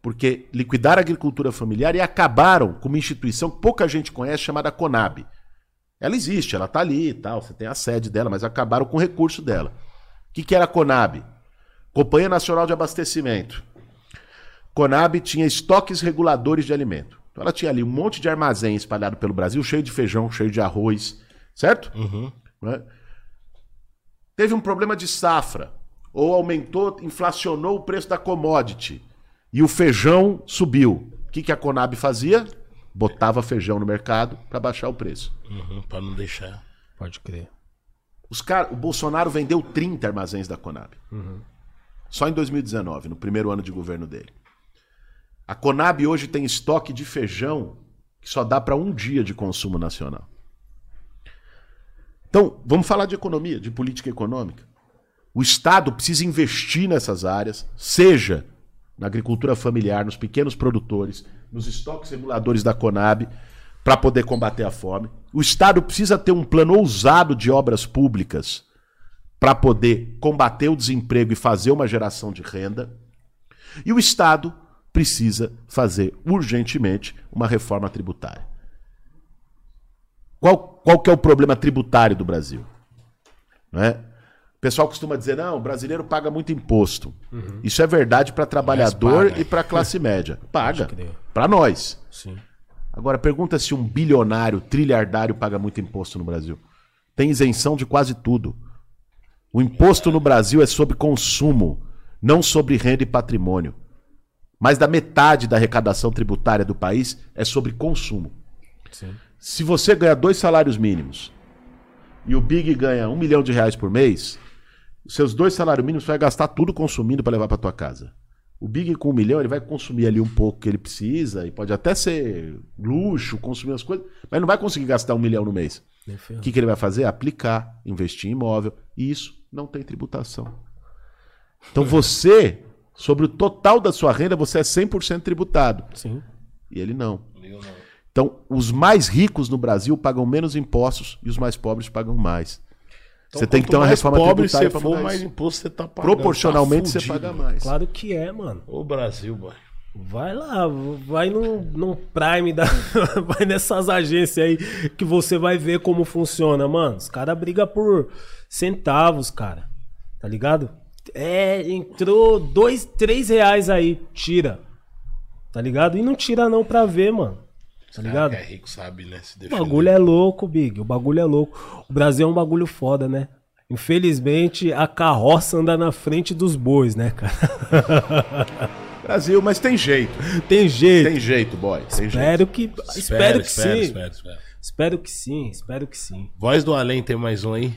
Porque liquidaram a agricultura familiar e acabaram com uma instituição que pouca gente conhece chamada Conab. Ela existe, ela está ali e tal, você tem a sede dela, mas acabaram com o recurso dela. O que, que era a Conab? Companhia Nacional de Abastecimento. Conab tinha estoques reguladores de alimento. Então ela tinha ali um monte de armazém espalhado pelo Brasil, cheio de feijão, cheio de arroz, certo? Né? Teve um problema de safra, ou aumentou, inflacionou o preço da commodity, e o feijão subiu. O que, que a Conab fazia? Botava feijão no mercado para baixar o preço.
uhum, pra não deixar.
Pode crer.
Os cara, o Bolsonaro vendeu 30 armazéns da Conab. Só em 2019, no primeiro ano de governo dele. A Conab hoje tem estoque de feijão que só dá para um dia de consumo nacional. Então, vamos falar de economia, de política econômica. O Estado precisa investir nessas áreas, seja na agricultura familiar, nos pequenos produtores, nos estoques reguladores da Conab, para poder combater a fome. O Estado precisa ter um plano ousado de obras públicas para poder combater o desemprego e fazer uma geração de renda. E o Estado precisa fazer urgentemente uma reforma tributária. Qual, qual que é o problema tributário do Brasil? Não é? O pessoal costuma dizer, não, o brasileiro paga muito imposto. Isso é verdade para trabalhador e para classe média. Paga. Para nós.
Sim.
Agora, pergunta se um bilionário, trilhardário paga muito imposto no Brasil. Tem isenção de quase tudo. O imposto no Brasil é sobre consumo, não sobre renda e patrimônio. Mais da metade da arrecadação tributária do país é sobre consumo.
Sim.
Se você ganha dois salários mínimos e o Big ganha um milhão de reais por mês, os seus dois salários mínimos você vai gastar tudo consumindo para levar para tua casa. O Big com um milhão ele vai consumir ali um pouco que ele precisa e pode até ser luxo, consumir as coisas, mas não vai conseguir gastar um milhão no mês. O que, que ele vai fazer? Aplicar, investir em imóvel. E isso não tem tributação. Então você, sobre o total da sua renda, você é 100% tributado.
Sim.
E ele não. Então, os mais ricos no Brasil pagam menos impostos e os mais pobres pagam mais.
Então,
você tem que ter uma reforma
pobre
tributária
você for, mais imposto você tá pagando.
Proporcionalmente
Tá
você paga mais.
Claro que é, mano.
Ô Brasil, boy.
Vai lá, vai no, no Prime da. vai nessas agências aí que você vai ver como funciona, mano. Os caras brigam por centavos, cara. Tá ligado? É, entrou dois, três reais aí, tira. Tá ligado? E não tira não pra ver, mano. Tá
Cara
ligado?
que é rico sabe, né? Se
O bagulho é louco, Big. O bagulho é louco. O Brasil é um bagulho foda, né? Infelizmente, a carroça anda na frente dos bois, né, cara?
Brasil, mas tem jeito.
Tem jeito.
Tem jeito, boy. Tem jeito.
Espero que,
Espera,
espero que
espera,
sim.
espera, espera.
Espero que sim, espero que sim.
Voz do Além tem mais um aí?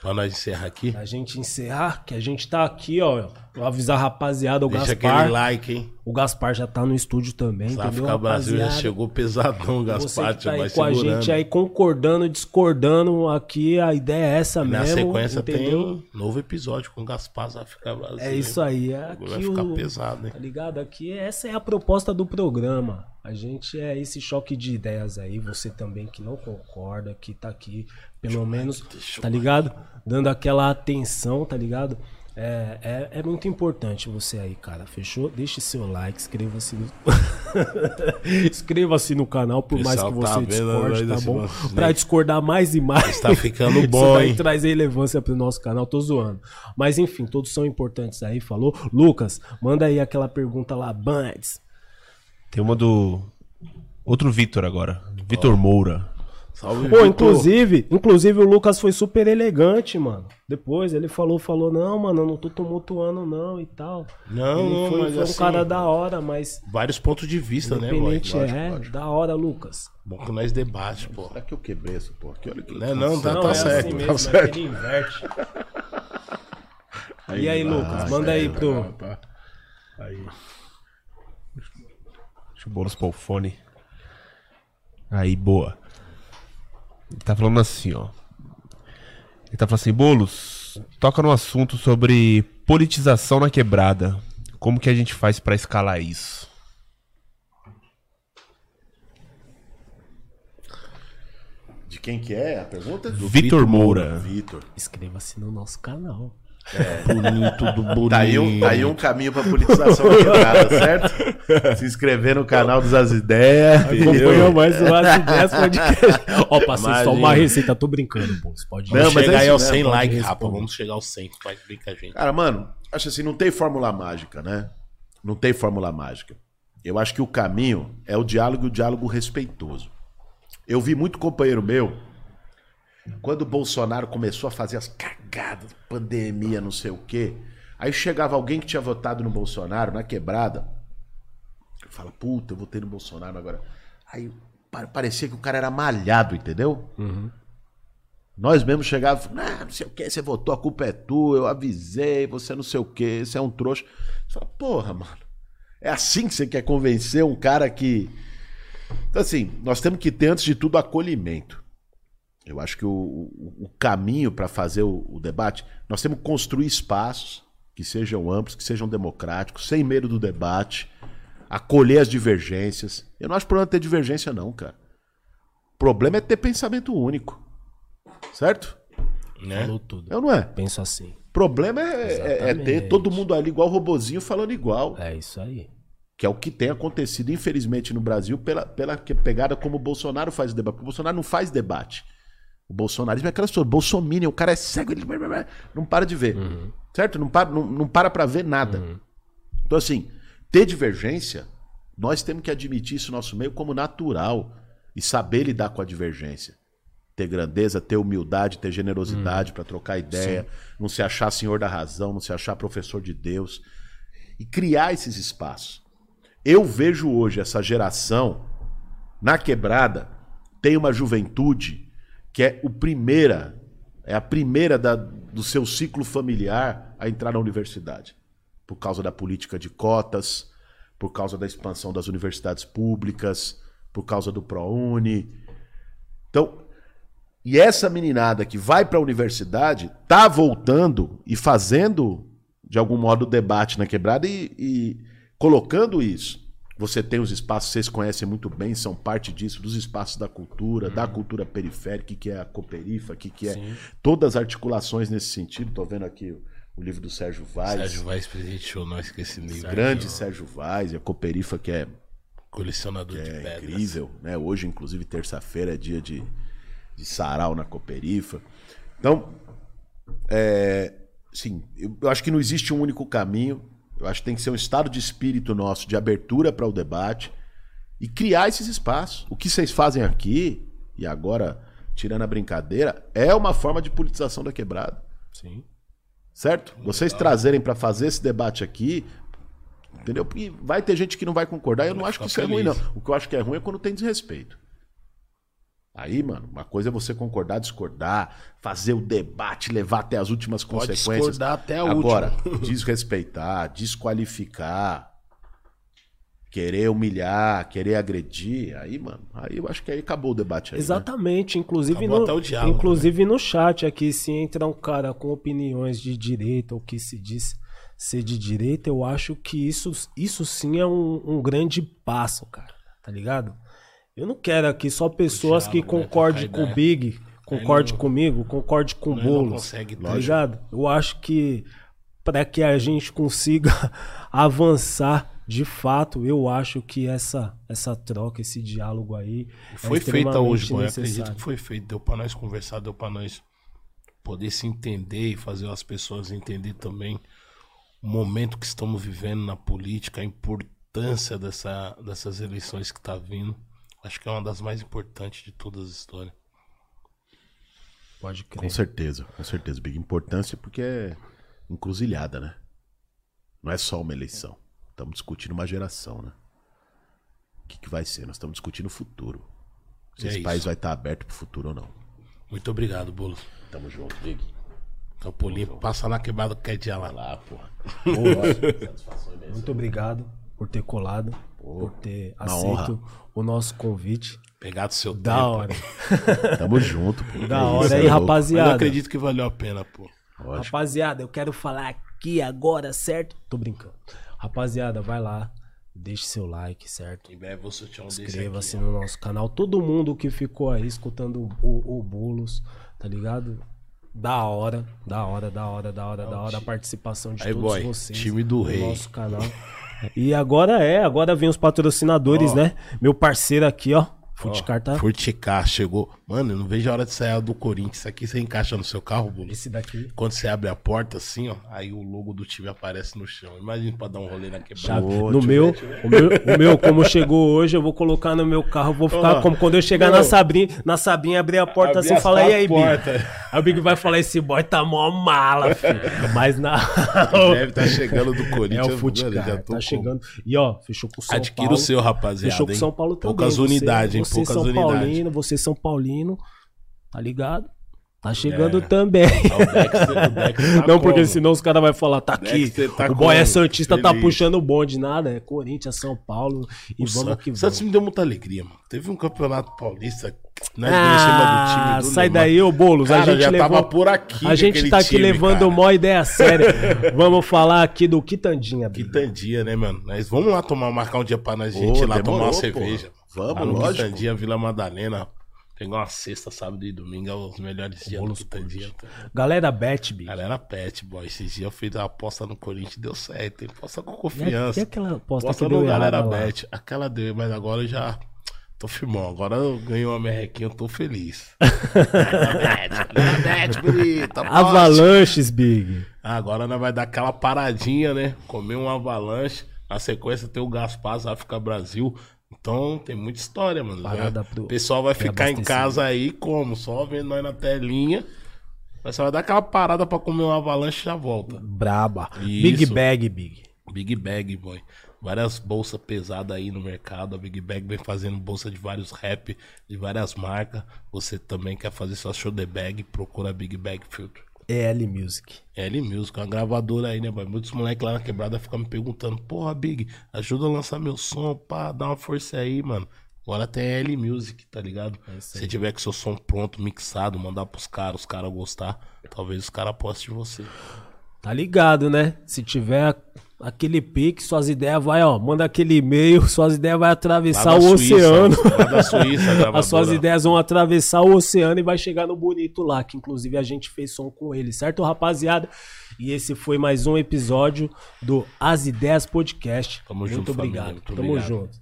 Pra nós encerrar aqui.
A gente encerrar, que a gente tá aqui, ó, Vou avisar a rapaziada, o
Deixa
Gaspar.
aquele like, hein?
O Gaspar já tá no estúdio também, entendeu?
África Brasil já chegou pesadão,
Você
Gaspar.
que tá aí
vai
com a
segurando.
gente aí concordando, discordando aqui, a ideia é essa
Na
mesmo.
sequência
entendeu?
tem novo episódio com Gaspar África Brasil.
É isso aí. É
Vai
aqui
ficar
o...
pesado, hein?
Tá ligado? Aqui essa é a proposta do programa. A gente é esse choque de ideias aí. Você também que não concorda, que tá aqui, pelo menos, tá ligado? Dando aquela atenção, tá ligado? É, é, é muito importante você aí, cara. Fechou? Deixe seu like, inscreva-se no... inscreva-se no canal, por mais que
Pessoal tá
você
vendo
discorde, tá bom?
nosso
Pra discordar mais e mais.
Está ficando
Isso
bom, hein?
trazer relevância pro nosso canal, tô zoando. Mas enfim, todos são importantes aí, falou? Lucas, manda aí aquela pergunta lá, Bands.
Tem uma do. Outro Vitor agora. Vitor Moura.
Salve,
Pô,
Vitor.
inclusive, inclusive o Lucas foi super elegante, mano. Depois ele falou, falou, não, mano, eu não tô tumultuando não e tal.
Não,
ele
não,
foi,
mas
foi um
assim,
cara da hora, mas
Vários pontos de vista, né, boy?
independente
Lógico,
é,
lógico.
da hora, Lucas.
Bom que nós debate, pô.
Será que eu quebrei essa porra aqui? Olha que
Não, não, tá,
não,
tá
é
certo.
assim
tá
mesmo, é
certo.
que ele inverte. e aí, Lucas, manda aí pro...
Aí.
O Boulos pôr o fone. Aí, boa. Ele tá falando assim, ó. Ele tá falando assim, Boulos, toca no assunto sobre politização na quebrada. Como que a gente faz pra escalar isso?
De quem que é a pergunta? Do
Vitor Moura.
Vitor.
Inscreva-se no nosso canal.
Bonito do bonito.
Tá aí, um, tá aí um caminho pra politização da quebrada, certo? Se inscrever no canal dos As Ideias.
Acompanha mais o As Ideias Podcast. Ó, passei só uma receita, tô brincando, pô. Você pode
Não,
chegar
é
aí aos
mesmo,
100
pode
likes, rapaz. Vamos chegar aos 100. Faz brinca, gente.
Cara, mano, acho assim, não tem fórmula mágica, né? Não tem fórmula mágica. Eu acho que o caminho é o diálogo e o diálogo respeitoso. Eu vi muito companheiro meu, quando o Bolsonaro começou a fazer as cagadas, pandemia, não sei o quê, aí chegava alguém que tinha votado no Bolsonaro, na quebrada, fala, puta, eu votei no Bolsonaro agora. Aí pa- parecia que o cara era malhado, entendeu? Nós mesmos chegávamos, não, não sei o que, você votou, a culpa é tua, eu avisei, você não sei o que, você é um trouxa. Você fala, porra, mano, é assim que você quer convencer um cara que. Então, assim, nós temos que ter, antes de tudo, acolhimento. Eu acho que o, o- o caminho para fazer o, o debate, nós temos que construir espaços que sejam amplos, que sejam democráticos, sem medo do debate, acolher as divergências. Eu não acho problema ter divergência, não, cara. O problema é ter pensamento único. Certo?
Né?
Falou tudo.
Eu não é.
Penso assim.
O problema é, é- é ter todo mundo ali igual robozinho falando igual.
É isso aí.
Que é o que tem acontecido, infelizmente, no Brasil, pela, pela que- pegada como o Bolsonaro faz o debate. Porque o Bolsonaro não faz debate. O bolsonarismo é aquela história. Bolsominion, o cara é cego, ele não para de ver. Certo? Não para, não, não para pra ver nada. Então, assim, ter divergência, nós temos que admitir isso no nosso meio como natural e saber lidar com a divergência. Ter grandeza, ter humildade, ter generosidade pra trocar ideia, não se achar senhor da razão, não se achar professor de Deus. E criar esses espaços. Eu vejo hoje essa geração na quebrada tem uma juventude que é o primeira, é a primeira da- do seu ciclo familiar a entrar na universidade. Por causa da política de cotas, por causa da expansão das universidades públicas, por causa do ProUni. Então, e essa meninada que vai para a universidade tá voltando e fazendo, de algum modo, o debate na quebrada e, e colocando isso. Você tem os espaços, vocês conhecem muito bem, são parte disso, dos espaços da cultura, da cultura periférica, que é a Coperifa, que, que é todas as articulações nesse sentido. Estou vendo aqui o, livro do Sérgio Vaz,
Sérgio Vaz presenteou nós com esse livro.
grande Sérgio Vaz, e a Coperifa que é
Colecionador de
é
pedras.
incrível, né? Hoje, inclusive, terça-feira é dia de, de sarau na Coperifa. Então, é, sim, eu acho que não existe um único caminho. Eu acho que tem que ser um estado de espírito nosso de abertura para o debate e criar esses espaços. O que vocês fazem aqui, e agora, tirando a brincadeira, é uma forma de politização da quebrada.
Sim.
Certo? Vocês trazerem para fazer esse debate aqui, entendeu? Porque vai ter gente que não vai concordar. Eu não
Vai
acho que isso
ficar
é ruim, não.
feliz.
O que eu acho que é ruim é quando tem desrespeito. Aí, mano, uma coisa é você concordar, discordar, fazer o debate, levar até as últimas
Pode
consequências.
discordar até a
Agora,
última.
desrespeitar, desqualificar, querer humilhar, querer agredir, aí, mano, aí eu acho que aí acabou o debate aí. né?
Exatamente, inclusive
Acabou
no,
até o diálogo, né?
inclusive no chat aqui, se entra um cara com opiniões de direita ou que se diz ser de direita, eu acho que isso, isso sim é um, um grande passo, cara, tá ligado? Eu não quero aqui só pessoas que
diálogo, né?
concordem com o. Big, concorde
não-
comigo, concorde com o
Nós não consegue
tá ligado? Eu acho que para que a gente consiga avançar de fato, eu acho que essa essa troca, esse diálogo aí
Foi
é
feita hoje. Eu acredito que foi feito. Deu pra nós conversar, deu pra nós poder se entender e fazer as pessoas entender também o momento que estamos vivendo na política, a importância dessa, dessas eleições que tá vindo. Acho que é uma das mais importantes de todas as histórias.
Pode
Com
crer.
certeza, com certeza, Big. Importância porque é encruzilhada, né? Não é só uma eleição. Estamos discutindo uma geração, né? O que, que vai ser? Nós estamos discutindo o futuro. Se
É
esse
isso.
país vai estar aberto pro futuro ou não.
Muito obrigado, Bolo.
Tamo junto, Big.
Então, Polinho, passa na quebrada que quer dia lá.
Lá, porra. Imensa.
Muito obrigado por ter colado, por ter aceito o nosso convite.
Pegado seu
Da
tempo.
hora.
Tamo junto, pô.
Da hora
isso,
aí,
é.
Mas eu
rapaziada.
acredito que valeu a pena, pô.
Lógico.
Rapaziada, eu quero falar aqui agora, certo? Tô brincando. Rapaziada, vai lá, deixe seu like, certo?
Em breve vou sortear um
Inscreva-se no nosso canal. Todo mundo que ficou aí escutando o, o Bolos, tá ligado? Da hora, da hora, da hora, da hora, da hora a participação de
Aí,
todos
boy,
vocês.
time do
no
rei.
nosso canal. E agora é, agora vem os patrocinadores,
Ó.
né? Meu parceiro aqui, ó. Futicar tá.
Furticar chegou. Mano, eu não vejo a hora de sair a do Corinthians. Isso aqui você encaixa no seu carro, Bolo.
Esse daqui.
Quando você abre a porta assim, ó, aí o logo do time aparece no chão. Imagina pra dar um rolê na quebrada.
Chave.
Ô,
no meu,
ver,
o meu, o meu, como chegou hoje, eu vou colocar no meu carro, vou ficar
Ó,
como quando eu chegar
meu.
na Sabrinha, na Sabrinha abrir a porta
Abrir
assim e
as
falar, e aí, Big? Aí o Big vai falar, esse boy tá mó mala, filho. Mas na.
Deve estar chegando do
É
Corinthians.
o
mano,
Futicar,
já
tá
com-
chegando. E ó, fechou com o São
Adquira
Paulo.
o seu, rapaziada.
Fechou com o? São Paulo também.
Poucas unidades, hein?
Você São
unidades.
Paulino, você São Paulino, tá ligado? Tá chegando
É.
também.
Ah, Dexter- Dexter tá
Não, porque
como?
senão os caras vão falar, tá aqui.
Tá
o boy é? Santista, tá
Feliz.
puxando o bonde, nada. É Corinthians, São Paulo. E
O
vamos que
o Santos
vamos.
me deu muita alegria, mano. Teve um campeonato paulista. Nós em cima do
Ah,
time do
sai
Neymar.
daí, ô Boulos.
Cara,
a gente
já
levou...
tava por aqui.
A gente tá aqui
time,
levando
cara.
uma ideia séria. Vamos falar aqui do Quitandinha, Big.
Quitandia, né, mano? Nós vamos lá tomar, marcar um dia pra nós, a gente ir lá
demorou,
tomar uma
porra. Vamos,
lá no
lógico.
Quitandia, Vila Madalena. Pegar uma sexta, sábado e domingo, é os melhores dias do
Boulos
Quitandia.
Galera, bet, Big.
Galera, pet, boy. Esses dias eu fiz uma aposta no Corinthians deu certo, hein? Aposta com
a-
confiança.
e aquela aposta
Aposta
que deu
no Galera
errada lá?
Bet. Aquela deu, mas agora eu já tô firmão. Agora eu ganhei uma merrequinha, eu tô feliz. Galera Bet, Galera Bet, bonita. aposte.
Avalanches, Big.
Agora nós vai dar aquela paradinha, né? Comer um avalanche. Na sequência tem o Gaspar África Brasil. Então tem muita história, mano.
Parada
Já-
pro-
O pessoal vai ficar em casa aí como? Só vendo nós na telinha. Mas você vai dar aquela parada pra comer um avalanche e já volta.
Braba.
Isso.
Big Bag, Big.
Big Bag, boy. Várias bolsas pesadas aí no mercado. A Big Bag vem fazendo bolsa de vários rap, de várias marcas. Você também quer fazer sua show de bag, procura a Big Bag Filter.
EL Music.
É L Music, uma gravadora aí, né, boy? Muitos moleques lá na quebrada ficam me perguntando, porra, Big, ajuda a lançar meu som, pá, dá uma força aí, mano. Agora tem L Music, tá ligado? Se tiver com seu som pronto, mixado, mandar pros caras, os caras gostar, talvez os caras apostem em você.
Tá ligado, né? Se tiver aquele pique, suas ideias vai, ó, manda aquele e-mail, suas ideias vai atravessar o
Suíça,
oceano.
Suíça.
As suas ideias vão atravessar o oceano e vai chegar no bonito lá, que inclusive a gente fez som com ele, certo, rapaziada? E esse foi mais um episódio do As Ideias Podcast.
Tamo
Muito
junto, família.
obrigado.
Muito
Tamo
obrigado.
junto.